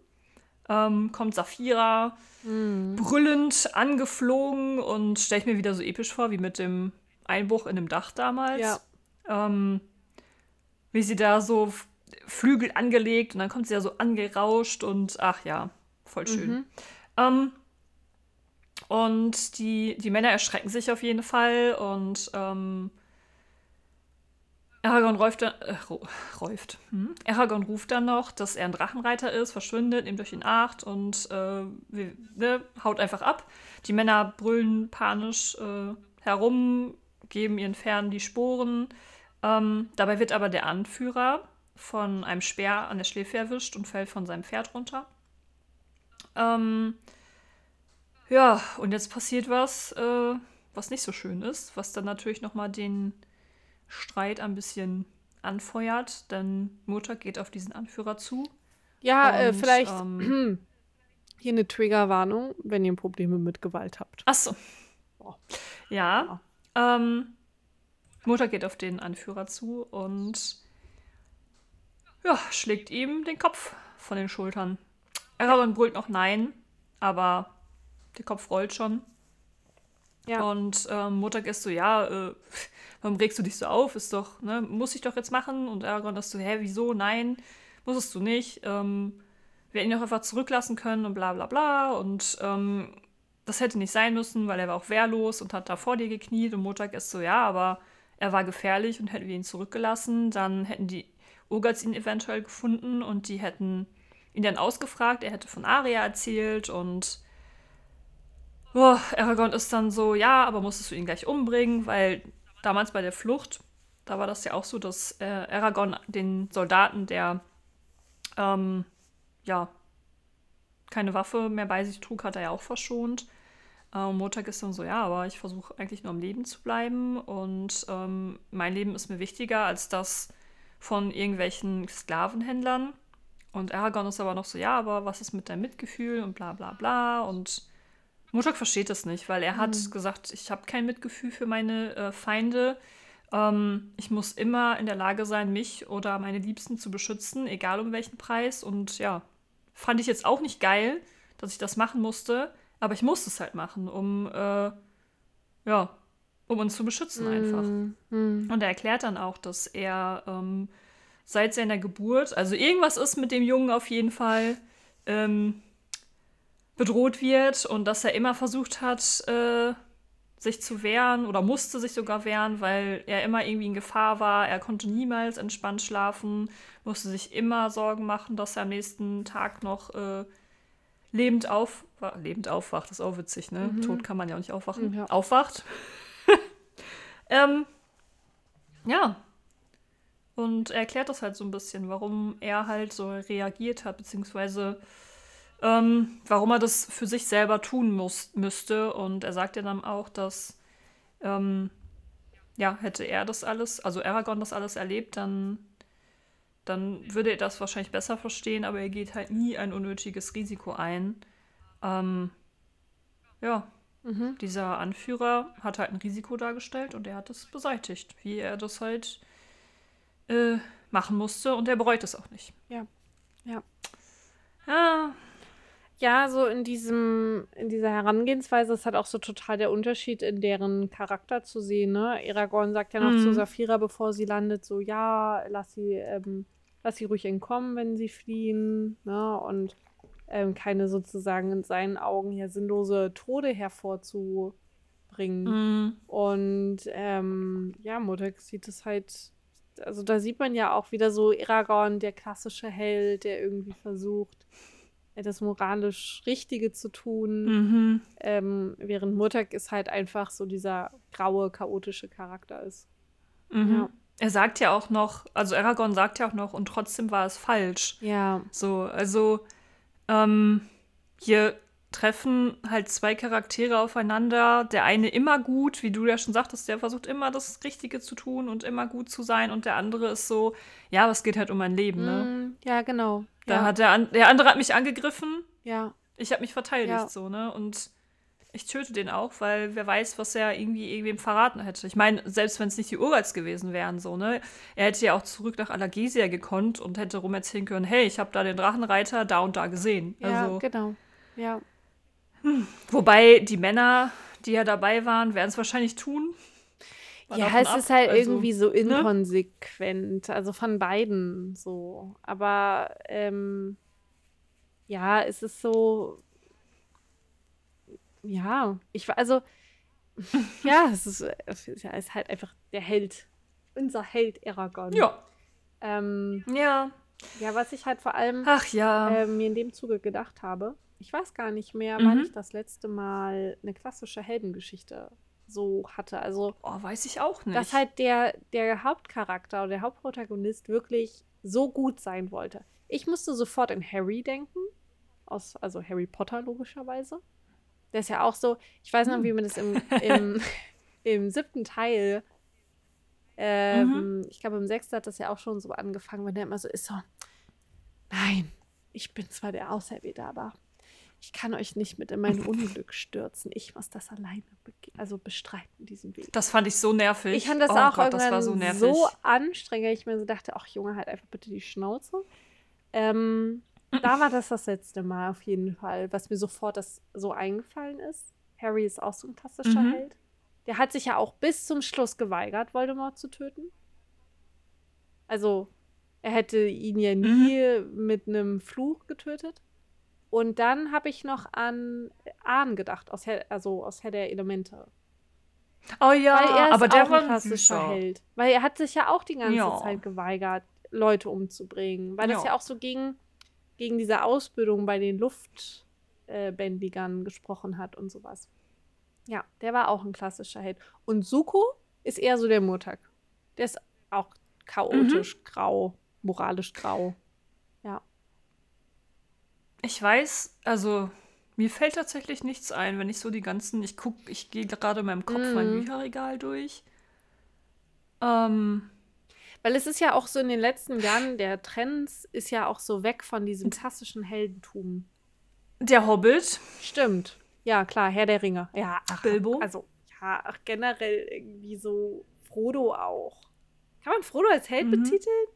Ähm, kommt Saphira Mm. brüllend angeflogen und stelle ich mir wieder so episch vor, wie mit dem Einbruch in dem Dach damals. Ja. Ähm, wie sie da so Flügel angelegt und dann kommt sie ja so angerauscht und ach ja, voll schön. Mhm. Ähm, und die, die Männer erschrecken sich auf jeden Fall und ähm, Aragorn ruft dann, äh, ruft, hm? Aragorn ruft dann noch, dass er ein Drachenreiter ist, verschwindet, nehmt euch in Acht und äh, wir- ne, haut einfach ab. Die Männer brüllen panisch äh, herum, geben ihren Pferden die Sporen. Ähm, dabei wird aber der Anführer von einem Speer an der Schläfe erwischt und fällt von seinem Pferd runter. Ähm, ja, und jetzt passiert was, äh, was nicht so schön ist, was dann natürlich nochmal den Streit ein bisschen anfeuert, denn Mutter geht auf diesen Anführer zu. Ja, äh, Und, vielleicht ähm, hier eine Triggerwarnung, wenn ihr Probleme mit Gewalt habt. Achso. Oh. Ja. Ähm, Mutter geht auf den Anführer zu und ja, schlägt ihm den Kopf von den Schultern. Aragorn brüllt noch nein, aber der Kopf rollt schon. Ja. Und ähm, Mutter ist so, ja, äh, warum regst du dich so auf? Ist doch, ne, muss ich doch jetzt machen. Und Aragorn ist so, hä, wieso? Nein, musstest du nicht. Ähm, wir hätten ihn doch einfach zurücklassen können und bla bla bla. Und ähm, das hätte nicht sein müssen, weil er war auch wehrlos und hat da vor dir gekniet. Und Motak ist so, ja, aber er war gefährlich und hätten wir ihn zurückgelassen, dann hätten die Urgats ihn eventuell gefunden und die hätten ihn dann ausgefragt. Er hätte von Aria erzählt und oh, Aragorn ist dann so, ja, aber musstest du ihn gleich umbringen, weil damals bei der Flucht, da war das ja auch so, dass äh, Aragorn den Soldaten, der ähm, ja keine Waffe mehr bei sich trug, hat er ja auch verschont. Äh, Motak ist dann so, ja, aber ich versuche eigentlich nur am Leben zu bleiben und ähm, mein Leben ist mir wichtiger als das von irgendwelchen Sklavenhändlern. Und Aragorn ist aber noch so, ja, aber was ist mit deinem Mitgefühl und bla bla bla. Und Motak versteht das nicht, weil er hat gesagt, ich habe kein Mitgefühl für meine äh, Feinde. Ähm, ich muss immer in der Lage sein, mich oder meine Liebsten zu beschützen, egal um welchen Preis. Und ja, fand ich jetzt auch nicht geil, dass ich das machen musste, aber ich musste es halt machen, um, äh, ja, um uns zu beschützen einfach. Mhm. Und er erklärt dann auch, dass er ähm, seit seiner Geburt, also irgendwas ist mit dem Jungen auf jeden Fall, ähm, bedroht wird und dass er immer versucht hat, äh, sich zu wehren oder musste sich sogar wehren, weil er immer irgendwie in Gefahr war. Er konnte niemals entspannt schlafen, musste sich immer Sorgen machen, dass er am nächsten Tag noch äh, lebend, auf, lebend aufwacht. Das ist auch witzig, ne? Mhm. Tot kann man ja auch nicht aufwachen. Ja. Aufwacht. ähm, ja. Und er erklärt das halt so ein bisschen, warum er halt so reagiert hat, beziehungsweise ähm, warum er das für sich selber tun muss, müsste. Und er sagt ja dann auch, dass, ähm, ja, hätte er das alles, also Aragorn das alles erlebt, dann, dann würde er das wahrscheinlich besser verstehen, aber er geht halt nie ein unnötiges Risiko ein. Ähm, ja, Mhm. dieser Anführer hat halt ein Risiko dargestellt und er hat es beseitigt, wie er das halt äh, machen musste und er bereut es auch nicht. Ja. Ja. Ja, Ja, so in diesem, in dieser Herangehensweise ist halt auch so total der Unterschied in deren Charakter zu sehen, ne? Aragorn sagt ja noch Mhm. zu Saphira, bevor sie landet, so, ja, lass sie, ähm, lass sie ruhig entkommen, wenn sie fliehen, ne? Und ähm, keine sozusagen in seinen Augen hier sinnlose Tode hervorzubringen. mm, Und ähm, ja, Motek sieht es halt, also da sieht man ja auch wieder so Aragorn, der klassische Held, der irgendwie versucht, das moralisch Richtige zu tun. mhm. Ähm, während Motek ist halt einfach so dieser graue, chaotische Charakter ist. Mhm. Ja. Er sagt ja auch noch, also Aragorn sagt ja auch noch, und trotzdem war es falsch. Ja, So, also ähm, hier treffen halt zwei Charaktere aufeinander. Der eine immer gut, wie du ja schon sagtest, der versucht immer das Richtige zu tun und immer gut zu sein. Und der andere ist so, ja, es geht halt um mein Leben, ne? Mm, ja, genau. Da ja, hat der, an der andere hat mich angegriffen, ja, ich habe mich verteidigt, Ja. so, ne? Und ich töte den auch, weil wer weiß, was er irgendwie irgendwem verraten hätte. Ich meine, selbst wenn es nicht die Urwalds gewesen wären, so, ne? Er hätte ja auch zurück nach Allergesia gekonnt und hätte rum erzählen können, hey, ich habe da den Drachenreiter da und da gesehen. ja, Also, genau. Ja, wobei die Männer, die ja dabei waren, werden es wahrscheinlich tun. Ja, es ab. ist halt Also, irgendwie so ne? inkonsequent, also von beiden so. Aber ähm, ja, es ist so, ja, ich war also, ja, es ist, es ist halt einfach der Held, unser Held Aragorn. Ja. Ähm, Ja. ja, was ich halt vor allem Ach ja. äh, mir in dem Zuge gedacht habe, ich weiß gar nicht mehr, wann Mhm. ich das letzte Mal eine klassische Heldengeschichte so hatte. Also oh, weiß ich auch nicht. dass halt der, der Hauptcharakter oder der Hauptprotagonist wirklich so gut sein wollte. Ich musste sofort in Harry denken. Aus, also Harry Potter logischerweise. Der ist ja auch so, ich weiß noch, Hm. wie man das im, im, im siebten Teil, ähm, ich glaube im sechsten hat das ja auch schon so angefangen, wenn der immer so ist, so, nein, ich bin zwar der Auserwählte, aber ich kann euch nicht mit in mein Unglück stürzen. Ich muss das alleine bege- also bestreiten, diesen Weg. das fand ich so nervig. Ich fand das oh auch Gott, das irgendwann war so nervig. so anstrengend. Ich mir so dachte, ach Junge, halt einfach bitte die Schnauze. Ähm, da war das das letzte Mal auf jeden Fall, was mir sofort das so eingefallen ist. Harry ist auch so ein klassischer Mhm. Held. Der hat sich ja auch bis zum Schluss geweigert, Voldemort zu töten. Also, er hätte ihn ja nie mit einem Fluch getötet. Und dann habe ich noch an Ahn gedacht, aus Herr, also aus Herr der Elemente. oh ja, Weil er ist aber der auch war ein klassischer. Held. Weil er hat sich ja auch die ganze Ja. Zeit geweigert, Leute umzubringen. Weil das Ja. ja auch so gegen, gegen diese Ausbildung bei den Luftbändigern gesprochen hat und sowas. Ja, der war auch ein klassischer Held. Und Suko ist eher so der Murtak. Der ist auch chaotisch, Mhm. grau, moralisch grau. Ich weiß, also mir fällt tatsächlich nichts ein, wenn ich so die ganzen, ich guck, ich gehe gerade in meinem Kopf mein Mhm. Bücherregal durch. Ähm, Weil es ist ja auch so in den letzten Jahren, der Trends ist ja auch so weg von diesem klassischen Heldentum. der Hobbit. Stimmt. Ja, klar, Herr der Ringe. Ja, ach, Bilbo? Also, ja, ach, generell irgendwie so Frodo auch. Kann man Frodo als Held Mhm. betiteln?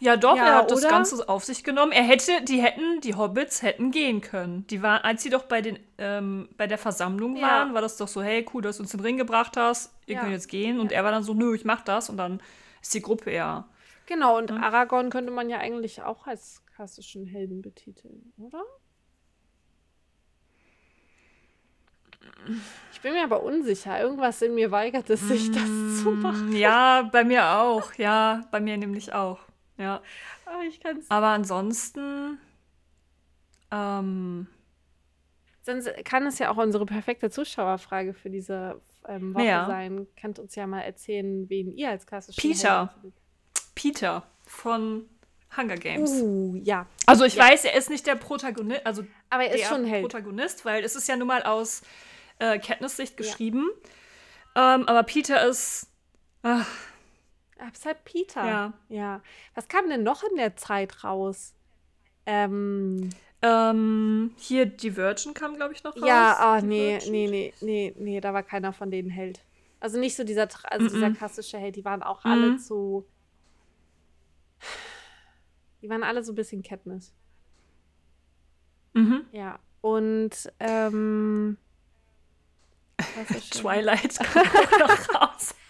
Ja, doch, Ja, er hat das oder? Ganze auf sich genommen. Er hätte, die hätten, die Hobbits hätten gehen können. Die waren, als sie doch bei den, ähm, bei der Versammlung Ja. waren, war das doch so, hey, cool, dass du uns den Ring gebracht hast, ihr Ja. könnt jetzt gehen. Und er war dann so, nö, ich mach das. Und dann ist die Gruppe eher. Genau, und Aragorn könnte man ja eigentlich auch als klassischen Helden betiteln, oder? Ich bin mir aber unsicher. Irgendwas in mir weigert es sich, das zu machen. Ja, bei mir auch. Ja, bei mir nämlich auch. Ja. Aber ich kann es. Aber ansonsten, ähm, Sonst kann es ja auch unsere perfekte Zuschauerfrage für diese ähm, Woche Ja. sein. Könnt uns ja mal erzählen, wen ihr als klassischen Peter. Helden. Peter von Hunger Games. Uh, ja. Also ich Ja. weiß, er ist nicht der Protagonist, also Aber er ist schon Held. Protagonist, weil es ist ja nun mal aus äh, Kenntnissicht geschrieben. Ähm, aber Peter ist. Ach, Halt Peter. Ja. ja. Was kam denn noch in der Zeit raus? Ähm, ähm, hier Divergent kam, glaube ich, noch raus. ja, ah, nee, nee, nee, nee, nee, da war keiner von denen Held. Also nicht so dieser, also dieser Mhm. klassische Held, die waren auch alle Mhm. zu. Die waren alle so ein bisschen Katniss. Mhm. Ja. Und, ähm. Twilight kam auch noch raus.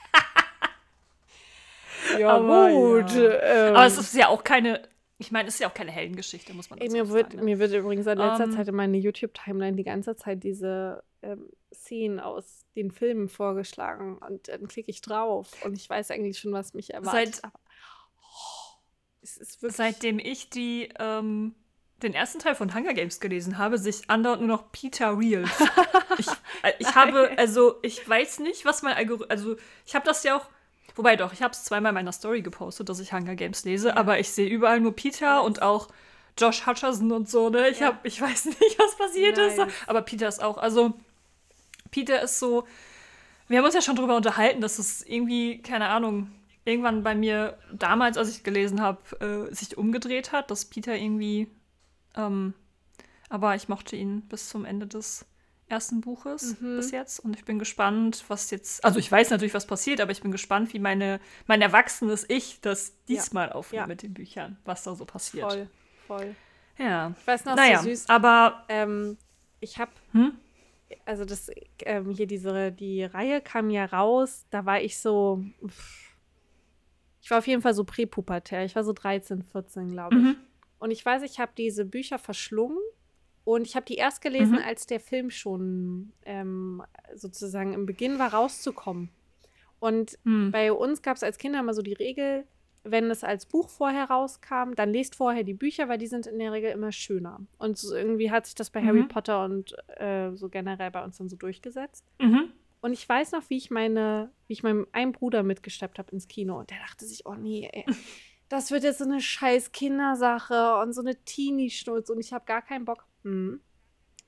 Ja, Aber gut. ja. Ähm, Aber es ist ja auch keine. Ich meine, es ist ja auch keine Heldengeschichte, muss man dazu mir, wird, sagen. ne? mir wird übrigens in letzter Ähm. Zeit in meiner YouTube-Timeline die ganze Zeit diese ähm, Szenen aus den Filmen vorgeschlagen und dann klicke ich drauf und ich weiß eigentlich schon, was mich erwartet. Seit- aber, oh, es ist wirklich Seitdem ich die, ähm, den ersten Teil von Hunger Games gelesen habe, sich andauernd nur noch Peter Reels. ich, äh, ich habe, also, ich weiß nicht, was mein Algorithmus. Also, ich habe das ja auch. Wobei doch, ich habe es zweimal in meiner Story gepostet, dass ich Hunger Games lese, aber ich sehe überall nur Peter und auch Josh Hutcherson und so, ne? Ich, Ja. hab, ich weiß nicht, was passiert ist. Nice. Aber Peter ist auch, also, Peter ist so. Wir haben uns ja schon drüber unterhalten, dass es irgendwie, keine Ahnung, irgendwann bei mir damals, als ich gelesen habe, äh, sich umgedreht hat, dass Peter irgendwie. Ähm, aber ich mochte ihn bis zum Ende des ersten Buches Mhm. bis jetzt und ich bin gespannt, was jetzt. Also ich weiß natürlich, was passiert, aber ich bin gespannt, wie meine mein erwachsenes Ich das diesmal aufnimmt Ja. mit den Büchern, was da so passiert. voll, voll. Ja. Ich weiß noch, Naja, so süß. aber Ähm, ich habe, Hm? also das, ähm, hier diese, die Reihe kam ja raus, da war ich so, pff, ich war auf jeden Fall so präpubertär, ich war so 13, 14, glaube ich. Mhm. Und ich weiß, ich habe diese Bücher verschlungen und ich habe die erst gelesen, Mhm. als der Film schon ähm, sozusagen im Beginn war, rauszukommen. Und Hm. bei uns gab es als Kinder immer so die Regel, wenn es als Buch vorher rauskam, dann lest vorher die Bücher, weil die sind in der Regel immer schöner. Und so irgendwie hat sich das bei Harry Mhm. Potter und äh, so generell bei uns dann so durchgesetzt. Mhm. Und ich weiß noch, wie ich meine, wie ich meinen einen Bruder mitgesteppt habe ins Kino. Und der dachte sich, oh nee, ey, das wird jetzt so eine scheiß Kindersache und so eine Teenie-Schnulz und ich habe gar keinen Bock. Hm.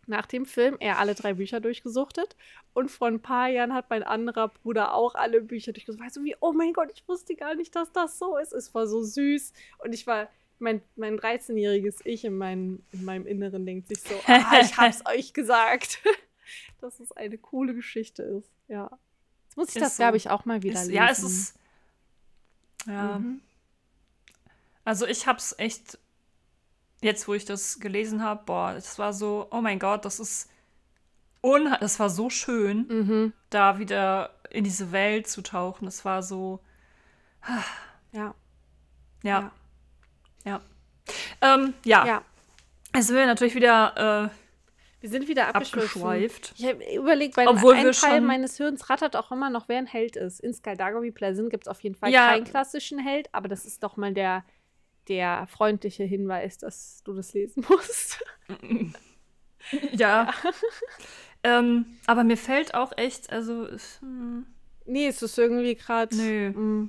Nach dem Film er alle drei Bücher durchgesuchtet und vor ein paar Jahren hat mein anderer Bruder auch alle Bücher durchgesucht. Weißt du wie, oh mein Gott, ich wusste gar nicht, dass das so ist. Es war so süß und ich war, mein, mein 13-jähriges Ich in, mein, in meinem Inneren denkt sich so, ah, ich hab's euch gesagt, dass es eine coole Geschichte ist. Ja. Jetzt muss ich Ist das, so. glaube ich, auch mal wieder Ist, lesen. ja, es ist. Ja. Mhm. Also ich hab's echt. Jetzt, wo ich das gelesen habe, boah, das war so, oh mein Gott, das ist. Un das war so schön, Mhm. da wieder in diese Welt zu tauchen. Das war so. Ja. Ja. Ja. Ähm, ja. Ja. Es sind wir natürlich wieder Wir sind wieder äh, abgeschweift. Ich habe überlegt, weil Obwohl ein Teil meines Hirns rattert auch immer noch, wer ein Held ist. In Skaldagawi Pleasant gibt es auf jeden Fall Ja. keinen klassischen Held, aber das ist doch mal der, der freundliche Hinweis, dass du das lesen musst. Ja. ähm, aber mir fällt auch echt, also. es- hm, nee, es ist irgendwie gerade. Nö.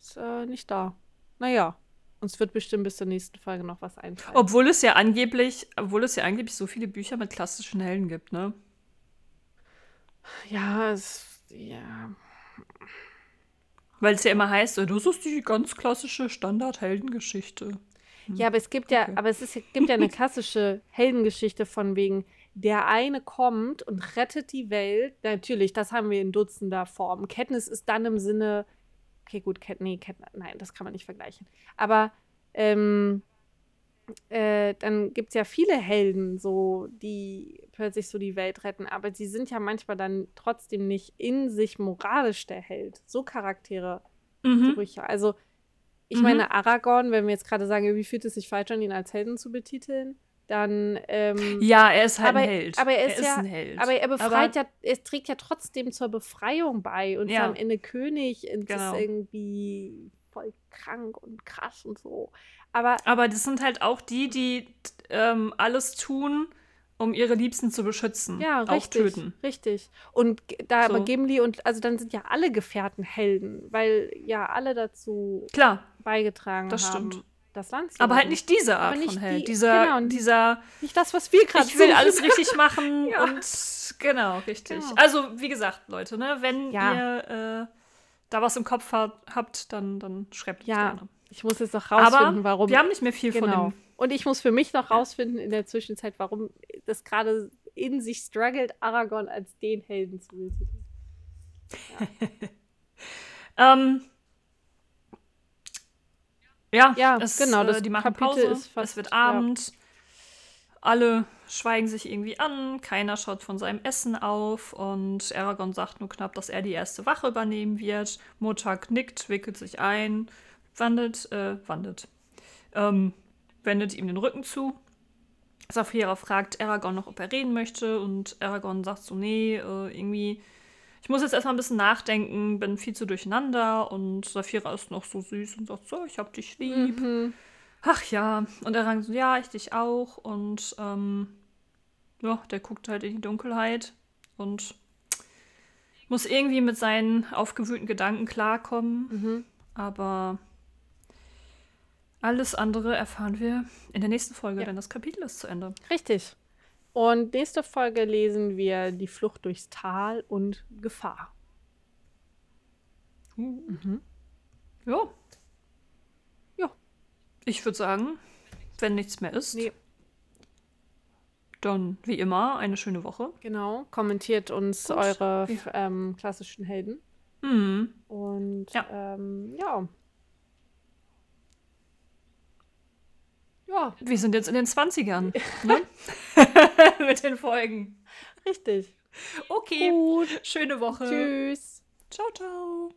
Ist äh, nicht da. Naja. Uns wird bestimmt bis zur nächsten Folge noch was einfallen. Obwohl es ja angeblich, obwohl es ja angeblich so viele Bücher mit klassischen Helden gibt, ne? ja, es. Ja. Weil es ja immer heißt, das ist die ganz klassische Standard-Heldengeschichte. Ja, aber es gibt ja, Okay. aber es ist, gibt ja eine klassische Heldengeschichte von wegen, der eine kommt und rettet die Welt. Natürlich, das haben wir in dutzender Formen. Katniss ist dann im Sinne okay, gut, Cat, nee, Cat, nein, das kann man nicht vergleichen. Aber ähm, äh, dann gibt es ja viele Helden, so, die plötzlich so die Welt retten, aber sie sind ja manchmal dann trotzdem nicht in sich moralisch der Held. So Charaktere. Mhm. Brüche. Also, ich Mhm. meine, Aragorn, wenn wir jetzt gerade sagen, wie fühlt es sich falsch an, ihn als Helden zu betiteln, dann. Ähm, Ja, er ist halt aber, ein Held. aber er ist, ja, ein Held. aber er befreit Aber- ja, er trägt ja trotzdem zur Befreiung bei und Ja. ist am Ende König und Genau. ist irgendwie krank und krass und so. Aber Aber das sind halt auch die, die ähm, alles tun, um ihre Liebsten zu beschützen. ja, auch richtig, töten. richtig. Und da aber So. Gimli und also dann sind ja alle Gefährten Helden, weil ja alle dazu Klar, beigetragen Das haben, stimmt. das Land zu aber halt nicht diese Art Aber nicht von Held. die- dieser, genau, und- dieser, Nicht das, was wir gerade ich will alles richtig machen Ja. und genau, richtig. Genau. Also, wie gesagt, Leute, ne, wenn Ja. ihr äh, da was im Kopf ha habt, dann, dann schreibt es Ja, gerne. ich muss jetzt noch rausfinden, Aber warum. wir haben nicht mehr viel genau. von dem. Und ich muss für mich noch rausfinden in der Zwischenzeit, warum das gerade in sich struggelt, Aragorn als den Helden zu betiteln. Ähm, ja, Ja, es, genau, Äh, das die machen Kapitel Pause, ist fast- es wird ja. Abend, alle schweigen sich irgendwie an, keiner schaut von seinem Essen auf und Aragorn sagt nur knapp, dass er die erste Wache übernehmen wird. Murtag nickt, wickelt sich ein, wandelt, äh, wandelt, ähm, wendet ihm den Rücken zu. Saphira fragt Aragorn noch, ob er reden möchte und Aragorn sagt so, nee, äh, irgendwie ich muss jetzt erstmal ein bisschen nachdenken, bin viel zu durcheinander und Saphira ist noch so süß und sagt so, ich hab dich lieb. Mhm. Ach ja. Und er sagt so, ja, ich dich auch. Und ähm, ja, der guckt halt in die Dunkelheit und muss irgendwie mit seinen aufgewühlten Gedanken klarkommen. Mhm. Aber alles andere erfahren wir in der nächsten Folge, Ja. denn das Kapitel ist zu Ende. Richtig. Und nächste Folge lesen wir Die Flucht durchs Tal und Gefahr. Mhm. Ja. Ja. Ich würde sagen, wenn nichts mehr ist, Nee. dann wie immer eine schöne Woche. Genau. Kommentiert uns Gut. eure Ja. ähm, klassischen Helden. Mhm. Und Ja. ähm, ja. Ja, Wir sind jetzt in den 20ern. Ne? Mit den Folgen. richtig. Okay. Gut. Schöne Woche. Tschüss. Ciao, ciao.